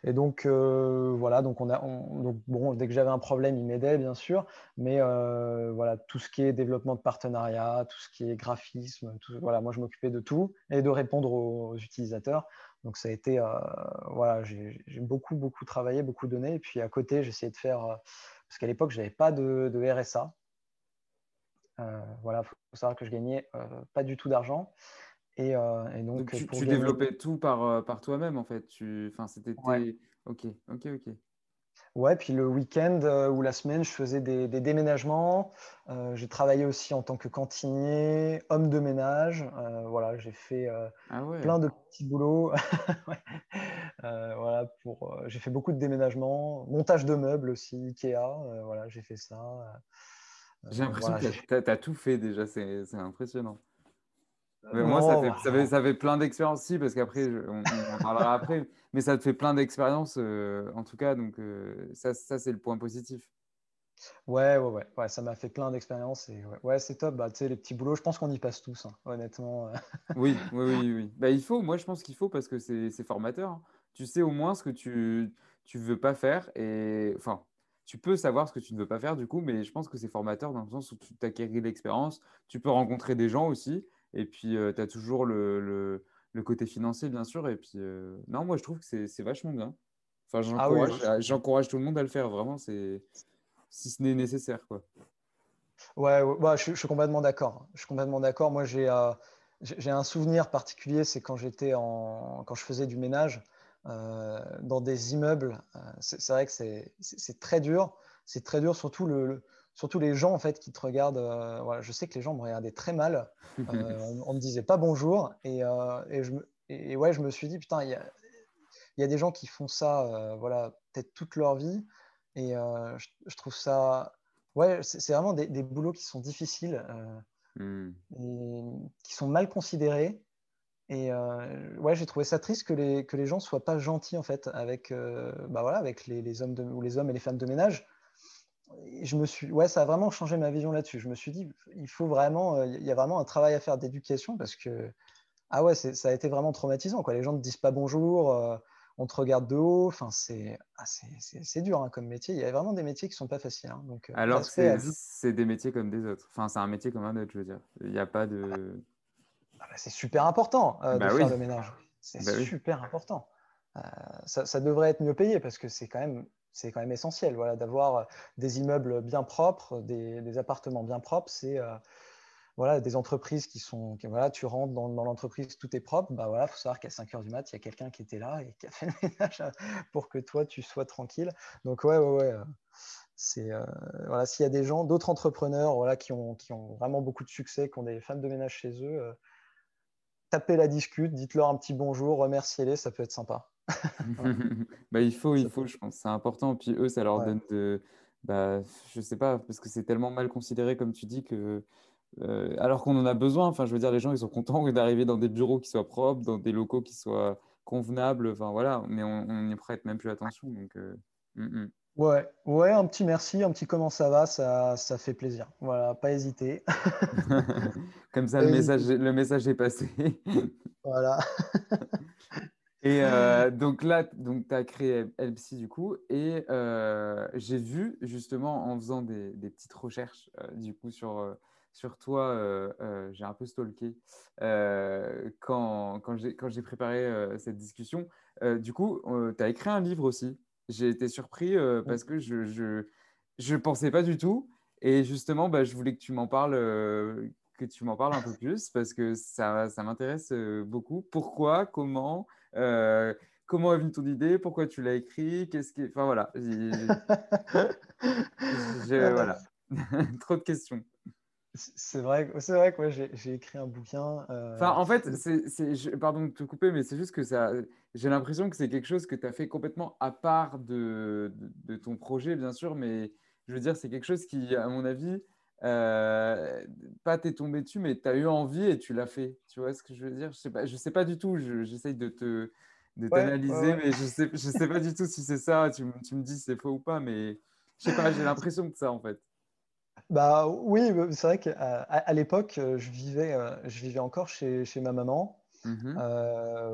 et donc voilà, donc on a, donc bon, dès que j'avais un problème, il m'aidait bien sûr, mais voilà, tout ce qui est développement de partenariat, tout ce qui est graphisme, tout, voilà, moi je m'occupais de tout et de répondre aux, utilisateurs. Donc ça a été, voilà, j'ai beaucoup beaucoup travaillé, beaucoup donné, et puis à côté j'essayais de faire, parce qu'à l'époque je n'avais pas de, de RSA. voilà, il faut savoir que je gagnais pas du tout d'argent. Euh, et, donc, tu, développais tout par, euh, par toi-même en fait. Tu... Enfin, c'était. Ok, ok, ok. Ouais, puis le week-end euh, ou la semaine, je faisais des, j'ai j'ai travaillé aussi en tant que cantinier, homme de ménage. voilà, j'ai fait ah plein de petits boulots. voilà, pour, j'ai fait beaucoup de déménagements, montage de meubles aussi, Ikea. voilà, j'ai fait ça. j'ai l'impression que tu as, tout fait déjà, c'est impressionnant moi, ça fait, ça, fait, ça fait, plein d'expériences, si, parce qu'après, on, en parlera après, mais ça te fait plein d'expériences, euh, en tout cas, donc euh, ça, ça c'est le point positif. Ouais, ouais, ouais, ouais ça m'a fait plein d'expériences et ouais, c'est top. Bah, tu sais, les petits boulots, je pense qu'on y passe tous, hein, honnêtement. oui, oui, oui, oui. Bah, il faut, moi, je pense qu'il faut parce que c'est formateur. Hein. Tu sais au moins ce que tu ne veux pas faire et enfin, tu peux savoir ce que tu ne veux pas faire du coup, mais je pense que c'est formateur dans le sens où tu acquéris l'expérience, tu peux rencontrer des gens aussi et puis, tu as toujours le, le, côté financier, bien sûr. Et puis, non, moi, je trouve que c'est vachement bien. Enfin, ah j'encourage tout le monde à le faire, vraiment, si ce n'est nécessaire. Quoi. Ouais, ouais je, suis complètement d'accord. Je suis complètement d'accord. Moi, j'ai euh, j'ai un souvenir particulier, c'est quand j'étais en, quand je faisais du ménage dans des immeubles. c'est vrai que c'est très dur. C'est très dur, surtout le, surtout les gens en fait qui te regardent. Euh, je sais que les gens me regardaient très mal. Euh, on, ne me disait pas bonjour et, euh, et, je, et, ouais, je me suis dit putain, il y a, y a, des gens qui font ça, voilà, peut-être toute leur vie et je, trouve ça, ouais, c'est vraiment des, des, boulots qui sont difficiles, hmm. et qui sont mal considérés. Et ouais, j'ai trouvé ça triste que les, que les gens soient pas gentils en fait avec, bah voilà, avec les, les hommes de, ou les hommes et les femmes de ménage je me suis, ouais, ça a vraiment changé ma vision là-dessus. Je me suis dit, il faut vraiment, il y a vraiment un travail à faire d'éducation parce que, ah ouais, ça a été vraiment traumatisant. Quoi. Les gens ne disent pas bonjour, euh, on te regarde de haut. Enfin, c'est ah, dur hein, comme métier. Il y a vraiment des métiers qui sont pas faciles. Hein. Donc, euh, Alors, c'est des métiers comme des autres. Enfin, c'est un métier comme un autre, je veux dire. Il n'y a pas de. Ah bah, bah, c'est super important euh, de bah faire le ménage. C'est super important. Ça, ça, devrait être mieux payé parce que c'est quand même c'est quand même essentiel. Voilà, d'avoir euh, des immeubles bien propres, des, appartements bien propres, c'est euh, voilà, des entreprises qui sont, voilà, tu rentres dans, l'entreprise, tout est propre, bah voilà, faut savoir qu'à 5 heures du mat, il y a quelqu'un qui était là et qui a fait le ménage euh, pour que toi tu sois tranquille. Donc ouais, ouais, ouais. C'est voilà, s'il y a des gens, d'autres entrepreneurs, voilà, qui ont, qui ont vraiment beaucoup de succès, qui ont des femmes de ménage chez eux, tapez la discute, dites-leur un petit bonjour, remerciez-les, ça peut être sympa. bah, il faut, il faut, je pense, c'est important. Puis eux, ça leur donne de. Bah, je sais pas, parce que c'est tellement mal considéré, comme tu dis, que. Euh, alors qu'on en a besoin, enfin, je veux dire, les gens, ils sont contents d'arriver dans des bureaux qui soient propres, dans des locaux qui soient convenables, enfin voilà, mais on n'y prête même plus attention. Donc, euh, mm, mm. Ouais, ouais, un petit merci, un petit comment ça va, ça, ça fait plaisir. Voilà, pas hésiter. Comme ça, le message, le message est passé. voilà. Et euh, donc là, donc, tu as créé LPC du coup, et euh, j'ai vu justement en faisant des, petites recherches euh, du coup sur, sur toi, j'ai un peu stalké quand, quand j'ai préparé cette discussion. du coup, tu as écrit un livre aussi. J'ai été surpris parce que je ne je, pensais pas du tout. Et justement, bah, je voulais que tu m'en parles, que tu m'en parles un peu plus parce que ça, ça m'intéresse beaucoup. Pourquoi? Comment? Euh, comment est venue ton idée? Pourquoi tu l'as écrit? Qu'est-ce qui... Enfin voilà. voilà. Trop de questions. C'est vrai, c'est vrai que j'ai écrit un bouquin. Euh, enfin, en fait, c'est, pardon de te couper, mais c'est juste que ça, j'ai l'impression que c'est quelque chose que tu as fait complètement à part de, de, ton projet, bien sûr, mais je veux dire, c'est quelque chose qui, à mon avis, euh, pas t'es tombé dessus, mais tu as eu envie et tu l'as fait. Tu vois ce que je veux dire? Je sais pas, je sais pas du tout. J'essaye de te de t'analyser, mais je sais, je sais pas du tout si c'est ça. Tu, tu, me dis si c'est faux ou pas, mais je sais pas. J'ai l'impression que ça en fait. Bah oui, c'est vrai qu'à à, l'époque, je vivais, je vivais encore chez, chez ma maman. Mmh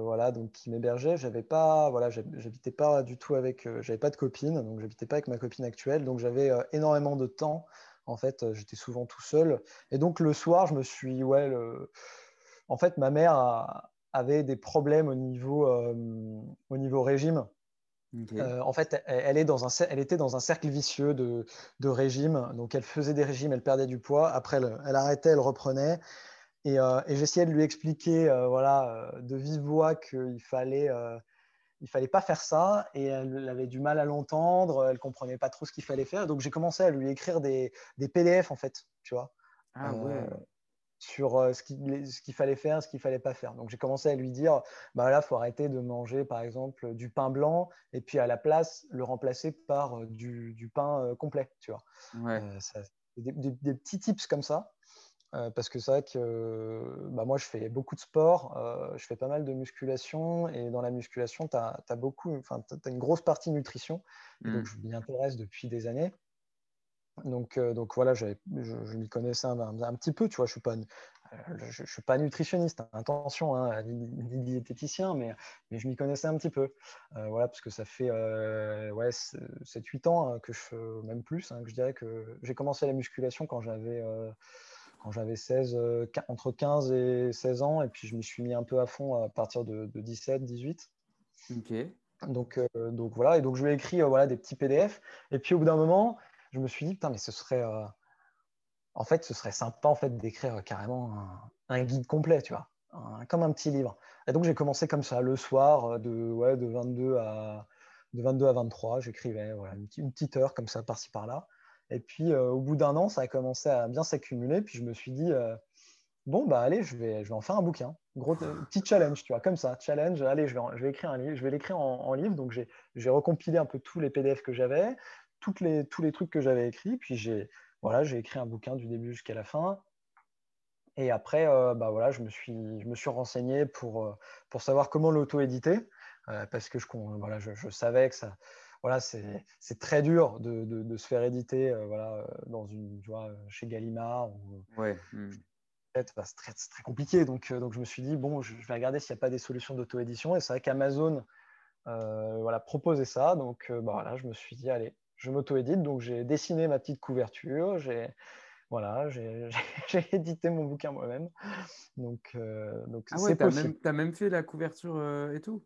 voilà, donc qui m'hébergeait. J'avais pas, voilà, j'habitais pas du tout avec, j'avais pas de copine, donc j'habitais pas avec ma copine actuelle, donc j'avais énormément de temps. En fait, j'étais souvent tout seul, et donc le soir, je me suis, ouais, en fait, ma mère avait des problèmes au niveau, au niveau régime. en fait, elle, est dans un, elle, était dans un cercle vicieux de, de, régime. Donc, elle faisait des régimes, elle perdait du poids. Après, elle, elle arrêtait, elle reprenait. Euh, et, j'essayais de lui expliquer euh, voilà, euh, de vive voix qu'il fallait, il fallait pas faire ça. Et elle avait du mal à l'entendre, elle comprenait pas trop ce qu'il fallait faire. Donc j'ai commencé à lui écrire des, des, PDF en fait, tu vois. Ah ouais. sur ce qu'il ce qu'il fallait faire, ce qu'il fallait pas faire. Donc j'ai commencé à lui dire, bah là, faut arrêter de manger par exemple du pain blanc et puis à la place le remplacer par du, du pain complet, tu vois. Ouais. des, des, petits tips comme ça. Euh, parce que c'est vrai que bah, moi, je fais beaucoup de sport, euh, je fais pas mal de musculation, et dans la musculation, tu as, beaucoup, enfin, as une grosse partie nutrition, donc mmh. je m'y intéresse depuis des années. Donc, euh, donc voilà, je, je m'y connaissais un, petit peu, tu vois, je ne suis, je, suis pas nutritionniste, hein, attention, hein, ni, diététicien, mais, mais je m'y connaissais un petit peu. voilà, parce que ça fait ouais, 7-8 ans hein, que je même plus, que je dirais que j'ai commencé la musculation quand j'avais quand j'avais 16, euh, entre 15 et 16 ans, et puis je m'y suis mis un peu à fond à partir de, 17, 18. Ok. Donc, euh, donc voilà, et donc je lui ai écrit euh, voilà, des petits PDF, et puis au bout d'un moment, je me suis dit, putain, mais ce serait, en fait, ce serait sympa en fait d'écrire carrément un, guide complet, tu vois, comme un petit livre. Et donc j'ai commencé comme ça, le soir, de, ouais, de 22 à de 22 à 23, j'écrivais voilà, une, une, petite heure comme ça, par-ci par-là. Et puis, euh, au bout d'un an, ça a commencé à bien s'accumuler. Puis, je me suis dit, euh, bon, bah, allez, je vais, je vais en faire un bouquin. Gros, petit challenge, tu vois, comme ça. Challenge, allez, je vais, je vais écrire un livre. Je vais l'écrire en, livre. Donc, j'ai recompilé un peu tous les PDF que j'avais, les, tous les trucs que j'avais écrits. Puis, j'ai voilà, écrit un bouquin du début jusqu'à la fin. Et après, euh, bah, voilà, je, me suis, je me suis renseigné pour, pour savoir comment l'auto-éditer. parce que je, voilà, je savais que ça voilà, c'est très dur de, de, se faire éditer euh, voilà, euh, dans une, tu vois, chez Gallimard. Ou, ouais. Hmm. C'est très, très, compliqué. Donc, euh, donc, je me suis dit, bon, je, vais regarder s'il n'y a pas des solutions d'auto-édition. Et c'est vrai qu'Amazon voilà, proposait ça. Donc, bah, voilà, je me suis dit, allez, je m'auto-édite. Donc, j'ai dessiné ma petite couverture. J'ai voilà, j'ai édité mon bouquin moi-même. Donc, donc ah ouais, tu as, as, même fait la couverture et tout?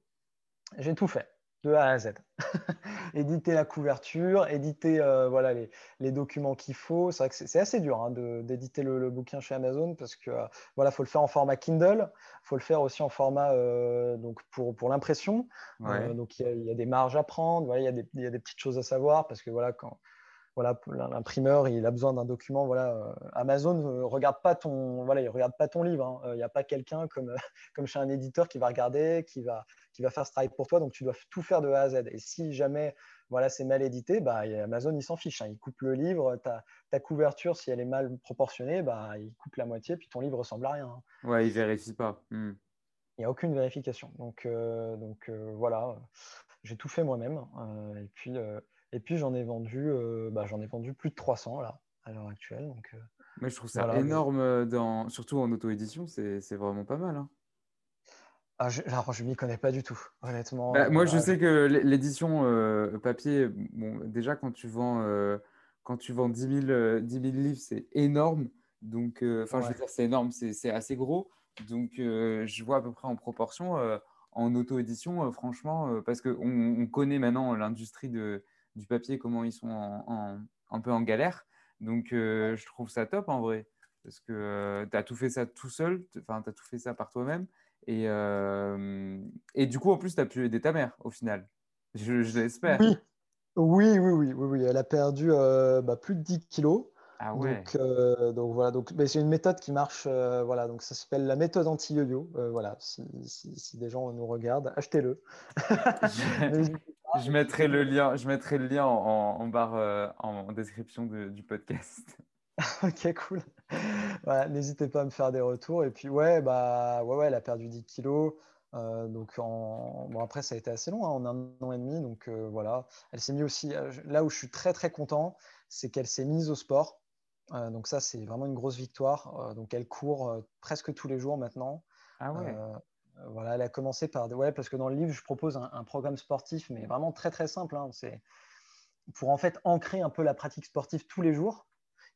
J'ai tout fait de A à Z. éditer la couverture, éditer euh, voilà, les, les documents qu'il faut. C'est vrai que c'est assez dur hein, d'éditer le, bouquin chez Amazon parce que euh, voilà, faut le faire en format Kindle, faut le faire aussi en format euh, donc pour, pour l'impression. donc il y, a des marges à prendre, voilà, il y, a des, y a des petites choses à savoir parce que voilà quand voilà, l'imprimeur, il a besoin d'un document. Voilà, Amazon ne regarde pas ton, voilà, il regarde pas ton livre. Hein. Il n'y a pas quelqu'un comme, comme chez un éditeur qui va regarder, qui va, qui va faire ce travail pour toi. Donc, tu dois tout faire de A à Z. Et si jamais voilà, c'est mal édité, bah, Amazon, il s'en fiche. Hein. Il coupe le livre. Ta, ta, couverture, si elle est mal proportionnée, bah, il coupe la moitié, puis ton livre ressemble à rien. Hein. Ouais, il vérifie pas. Hmm. Il n'y a aucune vérification. Donc, euh, donc euh, voilà, j'ai tout fait moi-même. Euh, et puis, et puis j'en ai vendu, bah, j'en ai vendu plus de 300 là, à l'heure actuelle. Donc, Mais je trouve ça énorme, dans... surtout en auto-édition, c'est vraiment pas mal. Hein. Ah, je, alors, je m'y connais pas du tout, honnêtement. Bah, moi, je sais que l'édition euh, papier, bon, déjà, quand tu vends, euh, quand tu vends 10 000, 10 000 livres, c'est énorme. Donc, euh, enfin, je veux dire, c'est énorme, c'est assez gros. Donc, je vois à peu près en proportion. en auto-édition, franchement, parce qu'on on connaît maintenant l'industrie du papier, comment ils sont en, un peu en galère. Donc, je trouve ça top en vrai. Parce que tu as tout fait ça tout seul, enfin, tu as tout fait ça par toi-même. Et, euh, et du coup, en plus, tu as pu aider ta mère au final. Je, l'espère. Oui. Oui, oui, oui, oui, Elle a perdu euh, bah, plus de 10 kilos. Ah ouais. Donc, euh, donc voilà, donc c'est une méthode qui marche. voilà, donc ça s'appelle la méthode anti-yo-yo. voilà, si, si, des gens nous regardent, achetez-le. je, mettrai le lien. Je mettrai le lien en, en barre en description du podcast. ok, cool. N'hésitez pas à me faire des retours. Et puis, ouais, bah, ouais, ouais elle a perdu 10 kilos. Euh, donc, en... bon, après, ça a été assez long, hein, en un an et demi. Donc, euh, voilà. Elle s'est mise aussi. Euh, là où je suis très, très content, c'est qu'elle s'est mise au sport. donc, ça, c'est vraiment une grosse victoire. donc, elle court presque tous les jours maintenant. Ah ouais. Voilà, elle a commencé par. Ouais, parce que dans le livre, je propose un, programme sportif, mais vraiment très très simple. Hein. C'est pour en fait ancrer un peu la pratique sportive tous les jours.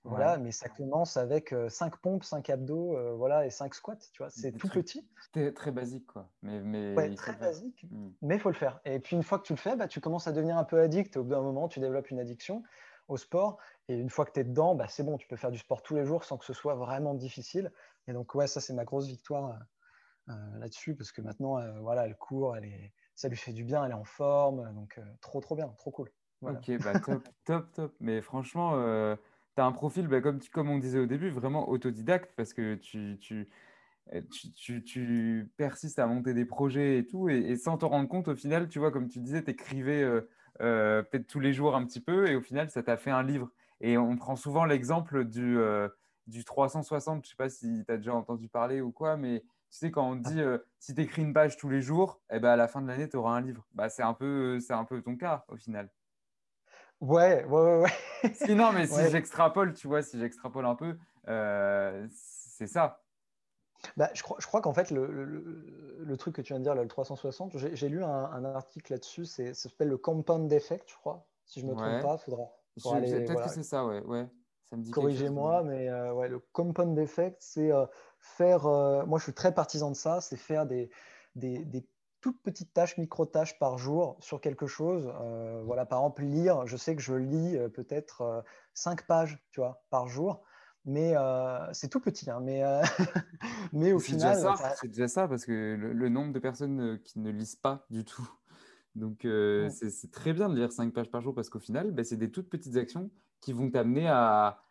Voilà, mais ça commence avec 5 pompes, 5 abdos, voilà, et 5 squats, tu vois, c'est tout petit. Très, très basique, quoi. Mais, mais très basique, mmh. mais il faut le faire. Et puis une fois que tu le fais, bah, tu commences à devenir un peu addict. Au bout d'un moment, tu développes une addiction au sport. Et une fois que tu es dedans, bah, c'est bon, tu peux faire du sport tous les jours sans que ce soit vraiment difficile. Et donc, ouais, ça, c'est ma grosse victoire là-dessus, parce que maintenant, voilà, elle court, elle est... ça lui fait du bien, elle est en forme. Donc, trop, trop bien, trop cool. Ok, bah top, top, top. Mais franchement, tu as un profil, bah, comme, comme on disait au début, vraiment autodidacte parce que tu, tu, euh, tu, tu, persistes à monter des projets et tout, et, sans te rendre compte, au final, tu vois, comme tu disais, tu écrivais euh, euh, peut-être tous les jours un petit peu, et au final, ça t'a fait un livre. Et on prend souvent l'exemple du, du 360, je sais pas si tu as déjà entendu parler ou quoi, mais tu sais, quand on dit si tu écris une page tous les jours, eh ben, à la fin de l'année, tu auras un livre. Bah, c'est un, peu, un peu ton cas au final. Ouais, ouais, ouais. Sinon, mais si j'extrapole, tu vois, si j'extrapole un peu, euh, c'est ça. Bah, je crois, je crois qu'en fait, le, le, truc que tu viens de dire, le 360, j'ai lu un, article là-dessus, ça s'appelle le compound effect, je crois. Si je ne me trompe pas, il faudra. Peut-être que c'est ça, ouais. ouais. Corrigez-moi, mais euh, ouais, le compound effect, c'est euh, faire. moi, je suis très partisan de ça, c'est faire des, des, des toutes petites tâches, micro-tâches par jour sur quelque chose. Euh, voilà, par exemple, lire, je sais que je lis euh, peut-être euh, cinq pages tu vois, par jour, mais c'est tout petit. Hein, mais, mais au final. C'est déjà ça, parce que le, nombre de personnes qui ne lisent pas du tout. Donc, c'est très bien de lire cinq pages par jour parce qu'au final, ben, c'est des toutes petites actions qui vont t'amener à,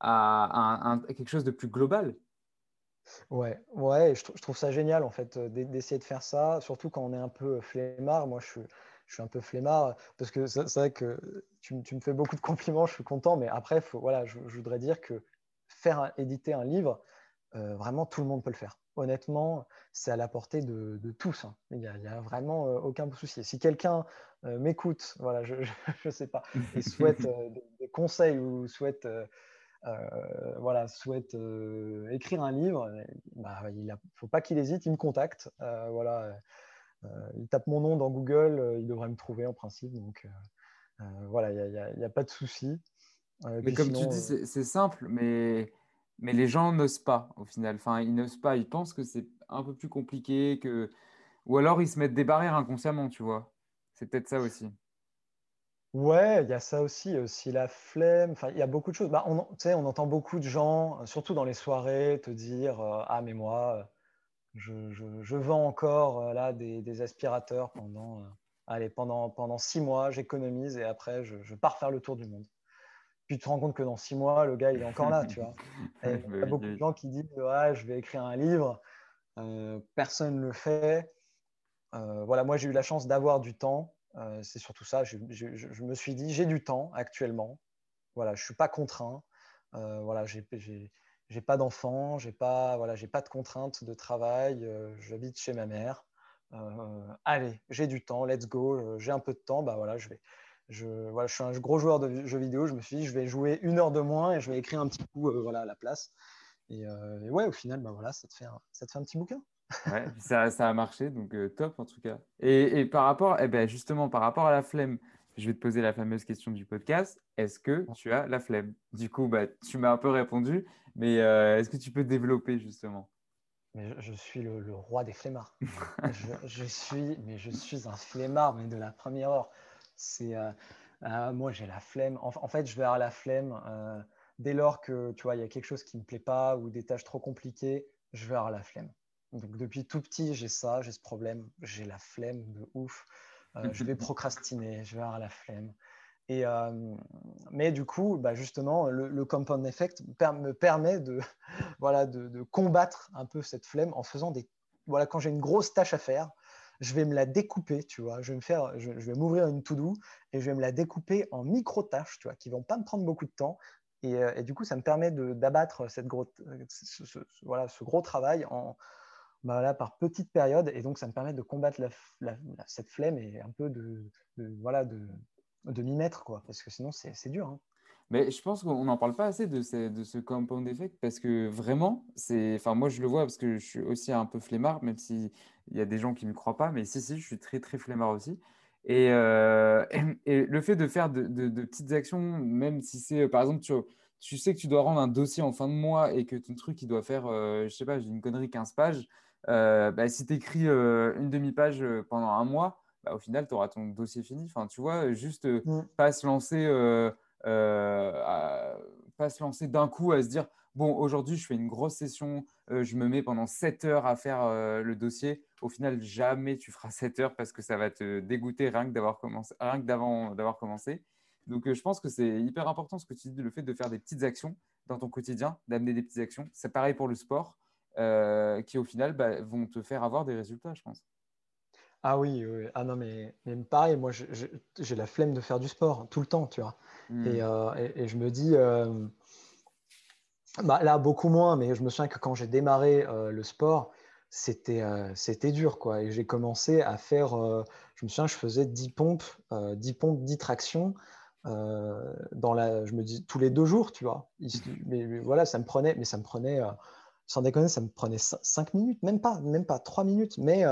à, quelque chose de plus global. Ouais, ouais, je, trouve ça génial en fait d'essayer de faire ça, surtout quand on est un peu flemmard. Moi, je suis, je un peu flemmard parce que c'est vrai que tu, me fais beaucoup de compliments, je suis content, mais après, voilà, je, voudrais dire que faire éditer un livre, vraiment tout le monde peut le faire. Honnêtement, c'est à la portée de, tous. Hein. Il n'y a, vraiment aucun souci. Si quelqu'un m'écoute, voilà, je ne sais pas, et souhaite des, conseils ou souhaite euh, voilà, souhaite euh, écrire un livre, bah, il ne faut pas qu'il hésite, il me contacte. Euh, voilà, il tape mon nom dans Google, il devrait me trouver en principe. Donc voilà, il n'y a, pas de souci. mais comme tu dis, c'est simple, mais, mais les gens n'osent pas au final. Enfin, ils n'osent pas, ils pensent que c'est un peu plus compliqué, que... ou alors ils se mettent des barrières inconsciemment, tu vois. C'est peut-être ça aussi. Ouais, il y a ça aussi, aussi la flemme. Enfin, il y a beaucoup de choses. Bah, on, on entend beaucoup de gens, surtout dans les soirées, te dire euh, Ah, mais moi, je, je, vends encore euh, là des, aspirateurs pendant, euh, allez, pendant, pendant six mois, j'économise et après, je, pars faire le tour du monde. Puis tu te rends compte que dans six mois, le gars, il est encore là, tu vois. il y a beaucoup de gens qui disent Ouais, je vais écrire un livre. personne ne le fait. voilà, moi, j'ai eu la chance d'avoir du temps. Euh, c'est surtout ça. Je, me suis dit, j'ai du temps actuellement. Voilà, je suis pas contraint. Euh, voilà, j'ai pas d'enfants, j'ai pas, voilà, j'ai pas de contraintes de travail. Euh, j'habite chez ma mère. allez, j'ai du temps, let's go. j'ai un peu de temps, bah voilà, je vais. Je, voilà, je suis un gros joueur de jeux vidéo. Je me suis dit, je vais jouer une heure de moins et je vais écrire un petit coup, voilà, à la place. Et, ouais, au final, bah voilà, ça te fait ça te fait un petit bouquin ouais, ça, ça, a marché, donc euh, top en tout cas. Et, et par rapport, eh ben, justement, par rapport à la flemme, je vais te poser la fameuse question du podcast. Est-ce que tu as la flemme? Du coup, bah, tu m'as un peu répondu, mais euh, est-ce que tu peux développer justement? Mais je, suis le, roi des flemmards. je, suis, mais je suis un flemmard, mais de la première heure. C'est, euh, moi, j'ai la flemme. En, en, fait, je vais avoir la flemme dès lors que tu vois, il y a quelque chose qui me plaît pas ou des tâches trop compliquées. Je vais avoir la flemme. Donc depuis tout petit, j'ai ça, j'ai ce problème, j'ai la flemme de ouf. Euh, je vais procrastiner, je vais avoir la flemme. Et, euh, mais du coup, bah justement, le, compound effect me permet de, voilà, de, combattre un peu cette flemme en faisant des... Voilà, quand j'ai une grosse tâche à faire, je vais me la découper, tu vois. Je vais me faire, je, vais m'ouvrir une to-do et je vais me la découper en micro-tâches, tu vois, qui vont pas me prendre beaucoup de temps. Et, euh, et du coup, ça me permet d'abattre cette gros, ce, voilà, ce gros travail en, bah par petites périodes. Et donc, ça me permet de combattre cette flemme et un peu de, voilà, de, de m'y mettre, quoi, parce que sinon, c'est dur. Hein. Mais je pense qu'on n'en parle pas assez de ce, de ce compound effect parce que vraiment, moi je le vois parce que je suis aussi un peu flemmard, même s'il y a des gens qui ne me croient pas, mais si, si, je suis très, très flemmard aussi. Et, euh, et, le fait de faire de, petites actions, même si c'est, par exemple, tu, tu, sais que tu dois rendre un dossier en fin de mois et que ton truc, il doit faire, je je sais pas, j'ai une connerie, 15 pages, bah, si tu écris une demi-page pendant un mois, bah, au final, tu auras ton dossier fini. Enfin, tu vois, juste mmh. pas se lancer euh, pas se lancer d'un coup à se dire bon, aujourd'hui, je fais une grosse session, euh, je me mets pendant 7 heures à faire euh, le dossier. Au final, jamais tu feras 7 heures parce que ça va te dégoûter rien que d'avoir commencé. Rien que d'avoir commencé. Donc, je pense que c'est hyper important ce que tu dis, le fait de faire des petites actions dans ton quotidien, d'amener des petites actions. C'est pareil pour le sport, qui au final bah, vont te faire avoir des résultats, je pense. Ah oui, ah non, mais, mais pareil, moi j'ai la flemme de faire du sport tout le temps, tu vois. Hmm. Euh, et, et, je me dis, euh, bah, là beaucoup moins, mais je me souviens que quand j'ai démarré euh, le sport, c'était c'était dur, quoi. Et j'ai commencé à faire, je me souviens, je faisais 10 pompes, 10 pompes, 10 tractions. dans la, je me dis tous les deux jours, tu vois. Mais, voilà, ça me prenait, mais ça me prenait, sans déconner, ça me prenait 5 minutes, même pas, même pas 3 minutes, mais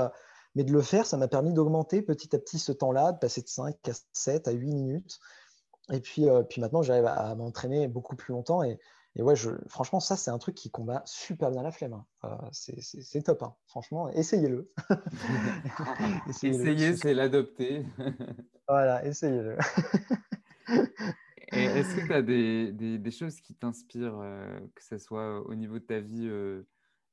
mais de le faire, ça m'a permis d'augmenter petit à petit ce temps-là, de passer de 5 à 7 à 8 minutes. Et puis, euh, puis maintenant, j'arrive à, m'entraîner beaucoup plus longtemps. Et, et ouais, je, franchement, ça, c'est un truc qui combat super bien la flemme. Hein. Euh, c'est top. Hein. Franchement, essayez-le. Essayez, c'est l'adopter. voilà, essayez-le. Est-ce que tu as des, des, des, choses qui t'inspirent, euh, que ce soit au niveau de ta vie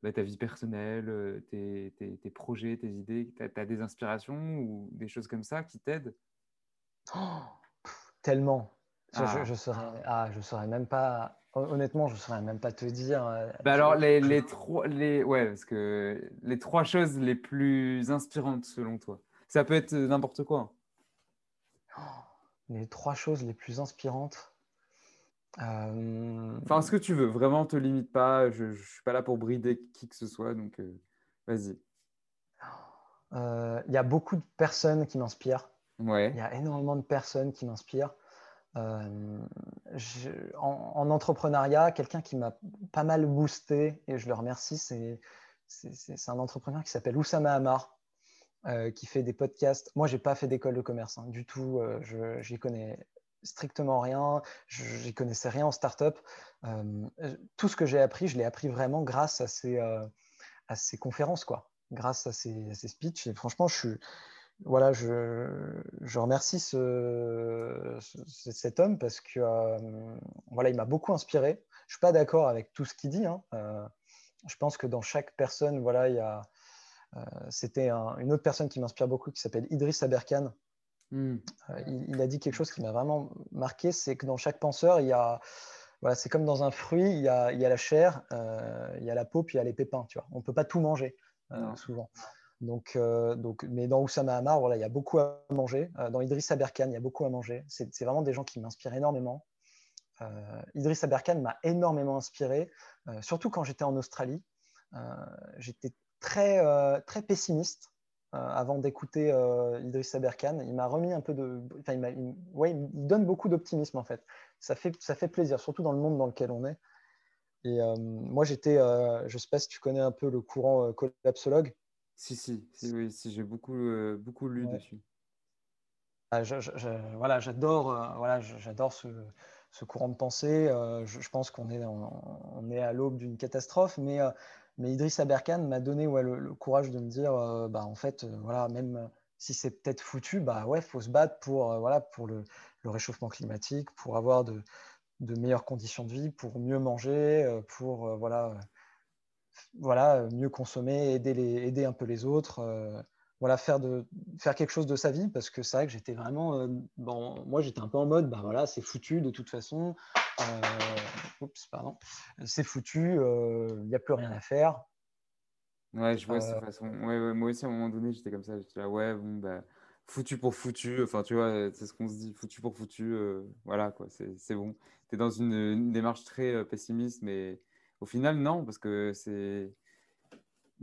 bah, ta vie personnelle, euh, tes, tes, tes, projets, tes idées? Tu as, des inspirations ou des choses comme ça qui t'aident? Oh, Tellement. Je ne ah. saurais, ah, je saurais même pas. Honnêtement, je ne saurais même pas te dire. Euh, bah alors, les, les, trois, les, ouais, parce que les trois choses les plus inspirantes selon toi, ça peut être n'importe quoi. Oh, les trois choses les plus inspirantes. Euh, enfin, ce que tu veux, vraiment, te limite pas. Je ne suis pas là pour brider qui que ce soit, donc euh, vas-y. Euh, il y a beaucoup de personnes qui m'inspirent. Ouais. Il y a énormément de personnes qui m'inspirent. en, entrepreneuriat, quelqu'un qui m'a pas mal boosté, et je le remercie, c'est, c'est, un entrepreneur qui s'appelle Oussama Amar, qui fait des podcasts. Moi, j'ai pas fait d'école de commerce hein, du tout. je j'y connais strictement rien, je n'y connaissais rien en startup. Euh, tout ce que j'ai appris, je l'ai appris vraiment grâce à ces, euh, à ces conférences, quoi, grâce à ces, ces, speeches. Franchement, je suis, voilà, je, je remercie ce, cet homme parce que euh, voilà, il m'a beaucoup inspiré. Je suis pas d'accord avec tout ce qu'il dit. Hein. je pense que dans chaque personne, voilà, il y a c'était une autre personne qui m'inspire beaucoup qui s'appelle Idriss Aberkan, Hmm. Euh, il, a dit quelque chose qui m'a vraiment marqué, c'est que dans chaque penseur, il y a, voilà, c'est comme dans un fruit, il y a, il y a la chair, euh, il y a la peau, puis il y a les pépins. Tu vois. On ne peut pas tout manger euh, souvent. Donc, donc, mais dans Oussama Hamar, voilà, il y a beaucoup à manger. dans Idriss Aberkan, il y a beaucoup à manger. C'est, vraiment des gens qui m'inspirent énormément. Idriss Aberkan m'a énormément inspiré, surtout quand j'étais en Australie. j'étais très, très pessimiste euh, avant d'écouter euh, Idriss Aberkan. Il m'a remis un peu de. Enfin, il, ouais, il donne beaucoup d'optimisme en fait. Ça, fait. ça fait plaisir, surtout dans le monde dans lequel on est. Et euh, moi, j'étais. je ne sais pas si tu connais un peu le courant collapsologue. Si, si, si, oui, si j'ai beaucoup, beaucoup lu dessus. Ah, voilà, j'adore voilà, j'adore ce, ce, courant de pensée. Je, pense qu'on est, on est à l'aube d'une catastrophe, mais mais Idriss Aberkan m'a donné le, courage de me dire, euh, bah, en fait, euh, voilà, même si c'est peut-être foutu, bah ouais, faut se battre pour, euh, voilà, pour le, réchauffement climatique, pour avoir de, meilleures conditions de vie, pour mieux manger, pour voilà, voilà, mieux consommer, aider, aider un peu les autres voilà, faire, de, faire quelque chose de sa vie, parce que c'est vrai que j'étais vraiment, euh, bon, moi j'étais un peu en mode, bah voilà, c'est foutu de toute façon, euh, oups, pardon, c'est foutu, euh, il n'y a plus rien à faire. Ouais, je vois cette façon. Ouais, moi aussi, à un moment donné, j'étais comme ça, j'étais là, ouais, bon, bah, foutu pour foutu, enfin, tu vois, c'est ce qu'on se dit, foutu pour foutu, voilà, quoi, c'est bon. Tu es dans une, une démarche très pessimiste, mais au final, non, parce que c'est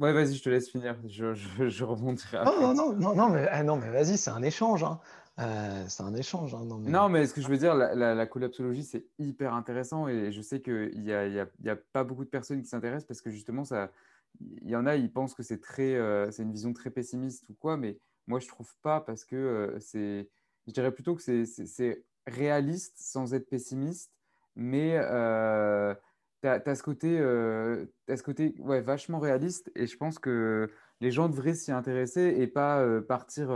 Ouais, vas-y, je te laisse finir. Je, je, je Non, non, non, non, mais, ah, non, mais vas-y, c'est un échange. Hein. Euh, c'est un échange. Hein, non, mais... ce que je veux dire, la, collapsologie, c'est hyper intéressant et je sais qu'il n'y a, y a, pas beaucoup de personnes qui s'intéressent parce que justement, il y en a, ils pensent que c'est très, euh, c'est une vision très pessimiste ou quoi, mais moi, je trouve pas parce que euh, c'est, je dirais plutôt que c'est réaliste sans être pessimiste, mais tu as, ce côté, as ce côté ouais, vachement réaliste et je pense que les gens devraient s'y intéresser et pas partir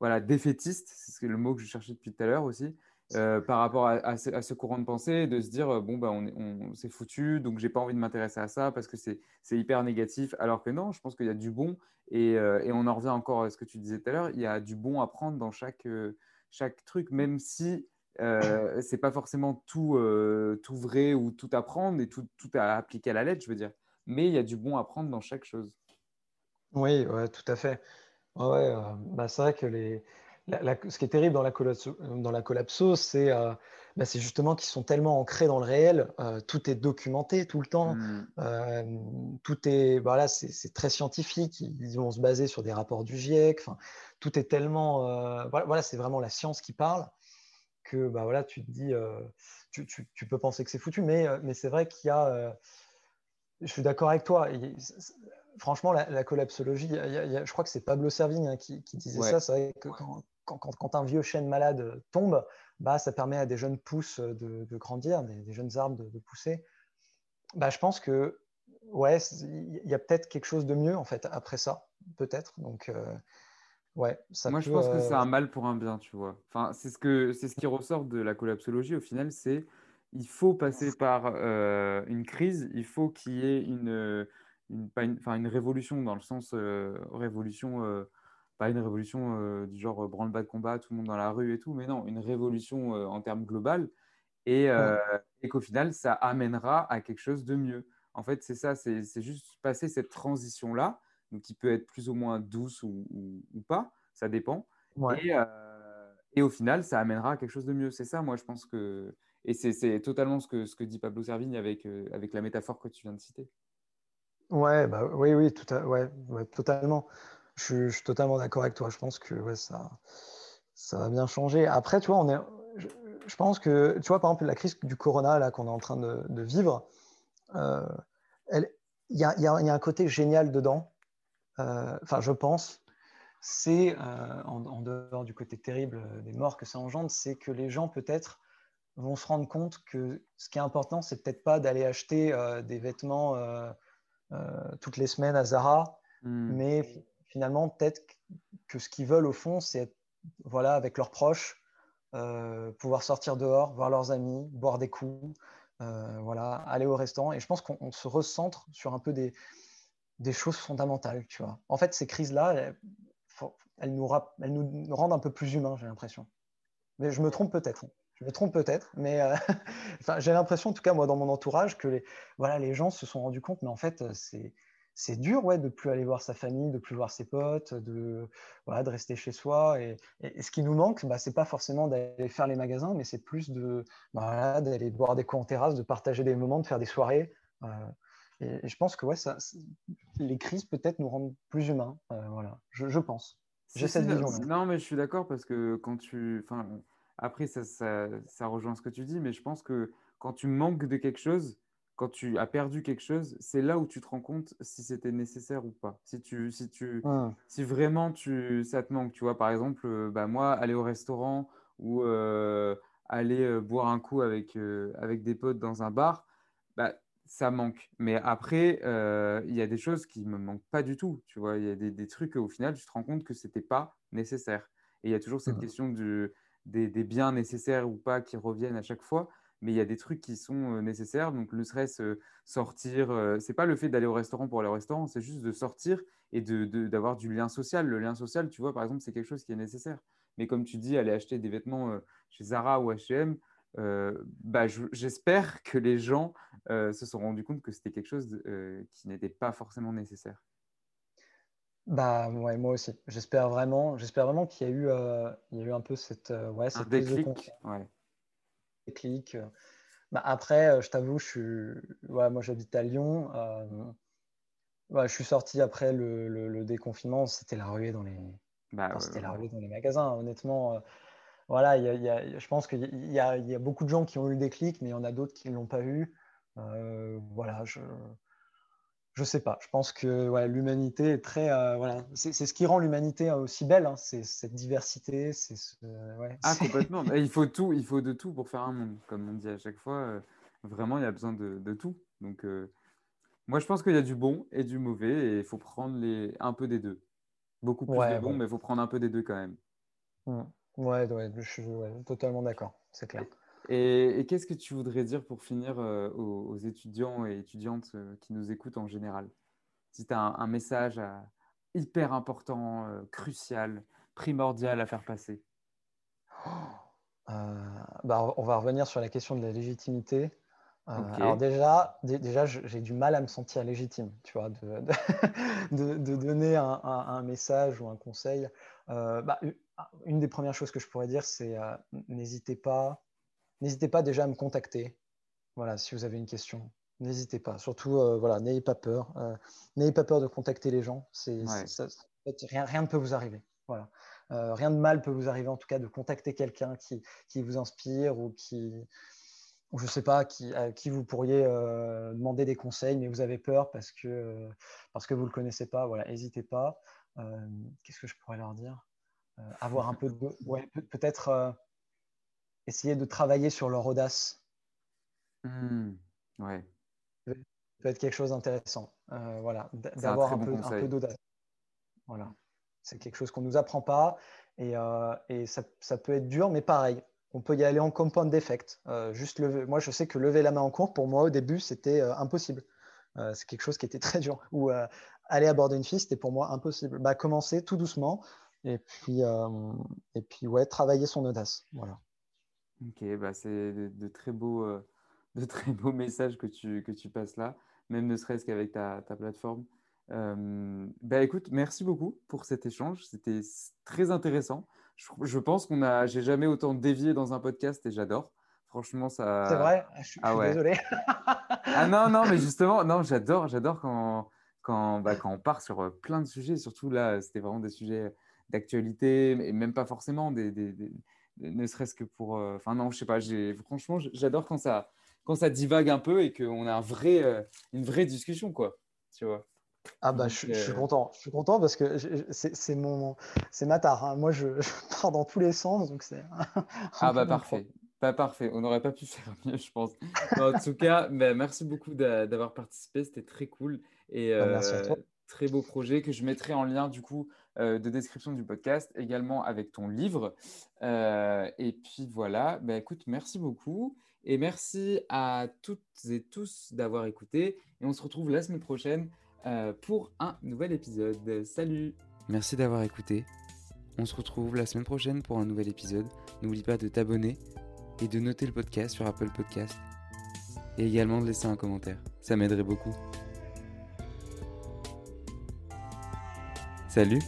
voilà, défaitiste, c'est le mot que je cherchais depuis tout à l'heure aussi, euh, par rapport à, ce, courant de pensée, de se dire, bon, bah, on, on c'est foutu, donc j'ai pas envie de m'intéresser à ça parce que c'est hyper négatif, alors que non, je pense qu'il y a du bon, et, euh, et, on en revient encore à ce que tu disais tout à l'heure, il y a du bon à prendre dans chaque, euh, chaque truc, même si euh, c'est pas forcément tout, tout vrai ou tout à prendre et tout, tout à appliquer à la lettre, je veux dire, mais il y a du bon à prendre dans chaque chose. Oui, ouais, tout à fait. Ouais, euh, bah, c'est vrai que les, ce qui est terrible dans la, collapso, dans la collapso, c'est euh, bah, justement qu'ils sont tellement ancrés dans le réel. Euh, tout est documenté tout le temps. Mmh. tout est, voilà, bah, c'est très scientifique. Ils vont se baser sur des rapports du GIEC. Tout est tellement, voilà, c'est vraiment la science qui parle que bah, voilà, tu te dis, tu, tu, tu, peux penser que c'est foutu, mais, mais c'est vrai qu'il y a, je suis d'accord avec toi franchement, la, collapsologie, je crois que c'est Pablo Servigne hein, qui, disait ça. C'est vrai que quand, un vieux chêne malade tombe, bah, ça permet à des jeunes pousses de, grandir, des, jeunes arbres de, pousser. Bah, je pense que ouais, il y a peut-être quelque chose de mieux en fait après ça, peut-être. Donc euh, ouais, ça Moi, je pense que c'est euh, un mal pour un bien, tu vois. Enfin, c'est ce que ce qui ressort de la collapsologie au final, c'est il faut passer par euh, une crise, il faut qu'il y ait une une, pas une, une révolution dans le sens euh, révolution, euh, pas une révolution euh, du genre branle-bas de combat, tout le monde dans la rue et tout, mais non, une révolution en termes global et, et qu'au final, ça amènera à quelque chose de mieux. En fait, c'est ça, c'est juste passer cette transition-là, donc qui peut être plus ou moins douce ou, ou, pas, ça dépend. Et, et, au final, ça amènera à quelque chose de mieux. C'est ça, moi, je pense que. Et c'est totalement ce que, ce que dit Pablo Servigne avec, avec la métaphore que tu viens de citer. Ouais, bah, oui, oui, tout ouais, totalement. Je, suis totalement d'accord avec toi. Je pense que ouais, ça, ça va bien changer. Après, tu vois, on est, je, pense que, tu vois, par exemple, la crise du corona là qu'on est en train de, vivre, euh, il y, a, y, a, un côté génial dedans. Euh, enfin, je pense. C'est, euh, en, en, dehors du côté terrible des morts que ça engendre, c'est que les gens, peut-être, vont se rendre compte que ce qui est important, c'est peut-être pas d'aller acheter des vêtements euh, toutes les semaines à Zara. Hmm. Mais finalement, peut-être que ce qu'ils veulent au fond, c'est être voilà, avec leurs proches, euh, pouvoir sortir dehors, voir leurs amis, boire des coups, euh, voilà, aller au restaurant. Et je pense qu'on se recentre sur un peu des, des, choses fondamentales. Tu vois. En fait, ces crises-là, elles, nous, elles, nous, rendent un peu plus humains, j'ai l'impression. Mais je me trompe peut-être. Je me trompe peut-être, mais euh, j'ai l'impression, en tout cas, moi, dans mon entourage, que les, voilà, les gens se sont rendus compte, mais en fait, c'est, c'est dur ouais, de ne plus aller voir sa famille, de ne plus voir ses potes, de, voilà, de rester chez soi. Et, ce qui nous manque, bah, ce n'est pas forcément d'aller faire les magasins, mais c'est plus de, bah, d'aller boire des coups en terrasse, de partager des moments, de faire des soirées. Euh, et, je pense que ouais, ça, les crises peut-être nous rendent plus humains. voilà, je, je pense. J'ai cette vision-là. Non, mais je suis d'accord parce que quand tu. Enfin, après, ça, ça, rejoint ce que tu dis, mais je pense que quand tu manques de quelque chose, quand tu as perdu quelque chose, c'est là où tu te rends compte si c'était nécessaire ou pas. Si, tu, si, tu, si vraiment tu, ça te manque, tu vois, par exemple, euh, bah, moi, aller au restaurant ou euh, aller euh, boire un coup avec, avec des potes dans un bar, bah, ça manque. Mais après, il y a des choses qui ne me manquent pas du tout. Tu vois, il y a des, des trucs au final, tu te rends compte que ce n'était pas nécessaire. Et il y a toujours cette question du des, biens nécessaires ou pas qui reviennent à chaque fois, mais il y a des trucs qui sont euh, nécessaires. Donc, le stress, euh, sortir, euh, c'est pas le fait d'aller au restaurant pour aller au restaurant, c'est juste de sortir et d'avoir du lien social. Le lien social, tu vois, par exemple, c'est quelque chose qui est nécessaire. Mais comme tu dis, aller acheter des vêtements chez Zara ou H&M, bah, j'espère que les gens se sont rendus compte que c'était quelque chose qui n'était pas forcément nécessaire. Bah ouais, moi aussi. J'espère vraiment, j'espère vraiment qu'il y a eu, euh, il y a eu un peu cette, euh, ouais, cette un déclic. Ouais. déclic. Euh. Bah, après, je t'avoue, je suis, ouais, moi j'habite à Lyon. Ouais, je suis sorti après le, le, déconfinement. C'était la ruée dans les, bah, c'était la ruée dans les magasins. Honnêtement, voilà, je pense qu'il y, a beaucoup de gens qui ont eu le déclic, mais il y en a d'autres qui ne l'ont pas eu. Euh, voilà, je je sais pas. Je pense que l'humanité est très. Euh, voilà, c'est ce qui rend l'humanité aussi belle. Hein. c'est cette diversité. C'est ah complètement. il faut tout. Il faut de tout pour faire un monde, comme on dit à chaque fois. Euh, vraiment, il y a besoin de, de tout. Donc, moi, je pense qu'il y a du bon et du mauvais, et il faut prendre les un peu des deux. Beaucoup plus de bon, mais il faut prendre un peu des deux quand même. Mmh. Ouais, je suis totalement d'accord, c'est clair. Et, qu'est-ce que tu voudrais dire pour finir euh, aux, étudiants et étudiantes euh, qui nous écoutent en général? Si tu as un, message euh, hyper important, crucial, primordial à faire passer bah, On va revenir sur la question de la légitimité. Alors déjà, déjà j'ai du mal à me sentir légitime, tu vois, de, de, donner un, un, message ou un conseil. Bah, une des premières choses que je pourrais dire, c'est n'hésitez pas, n'hésitez pas déjà à me contacter. Voilà, si vous avez une question, n'hésitez pas. Surtout, voilà, n'ayez pas peur. n'ayez pas peur de contacter les gens. C'est, rien, rien, ne peut vous arriver. Voilà. rien de mal peut vous arriver, en tout cas, de contacter quelqu'un qui, qui vous inspire ou qui, je ne sais pas, qui, à qui vous pourriez euh, demander des conseils, mais vous avez peur parce que, euh, parce que vous ne le connaissez pas, voilà, n'hésitez pas. Euh, qu'est-ce que je pourrais leur dire? Avoir un peu de... Ouais, peut-être essayer de travailler sur leur audace. Mmh, ouais. Ça peut être quelque chose d'intéressant. voilà, d'avoir un, peu, un, peu, d'audace. Voilà. C'est quelque chose qu'on ne nous apprend pas et, et ça, ça peut être dur, mais pareil, on peut y aller en compound d'effect. Euh, juste lever. Moi, je sais que lever la main en cours, pour moi, au début, c'était euh, impossible. Euh, c'est quelque chose qui était très dur. Ou aller aborder une fille, c'était pour moi impossible. Bah, commencer tout doucement et puis, et puis ouais, travailler son audace. Voilà. Ok, bah c'est de, très beaux, de très beaux messages que tu, que tu passes là, même ne serait-ce qu'avec ta, ta, plateforme. bah écoute, merci beaucoup pour cet échange. C'était très intéressant je, pense qu'on a, j'ai jamais autant dévié dans un podcast et j'adore. Franchement, ça. C'est vrai? Je, suis, ah désolé. ah non, non, mais justement, non, j'adore, j'adore quand, quand, bah, quand on part sur euh, plein de sujets. Surtout là, c'était vraiment des sujets d'actualité, et même pas forcément des, des, ne serait-ce que pour. Euh, enfin non, je sais pas. Franchement, j'adore quand ça, quand ça divague un peu et qu'on a un vrai, euh, une vraie discussion, quoi. Tu vois. Ah bah, je, suis euh, content. Je suis content parce que c'est mon, c'est ma tare. Hein. Moi, je, pars dans tous les sens, donc c'est. ah bah parfait. Pas parfait. On n'aurait pas pu faire mieux, je pense. en tout cas, bah, merci beaucoup d'avoir participé. C'était très cool et bah, merci à toi. Euh, très beau projet que je mettrai en lien du coup de description du podcast, également avec ton livre. et puis voilà. Bah, écoute, merci beaucoup. Et merci à toutes et tous d'avoir écouté. Et on se retrouve la semaine prochaine euh, pour un nouvel épisode. Salut Merci d'avoir écouté. On se retrouve la semaine prochaine pour un nouvel épisode. N'oublie pas de t'abonner et de noter le podcast sur Apple Podcast. Et également de laisser un commentaire. Ça m'aiderait beaucoup. Salut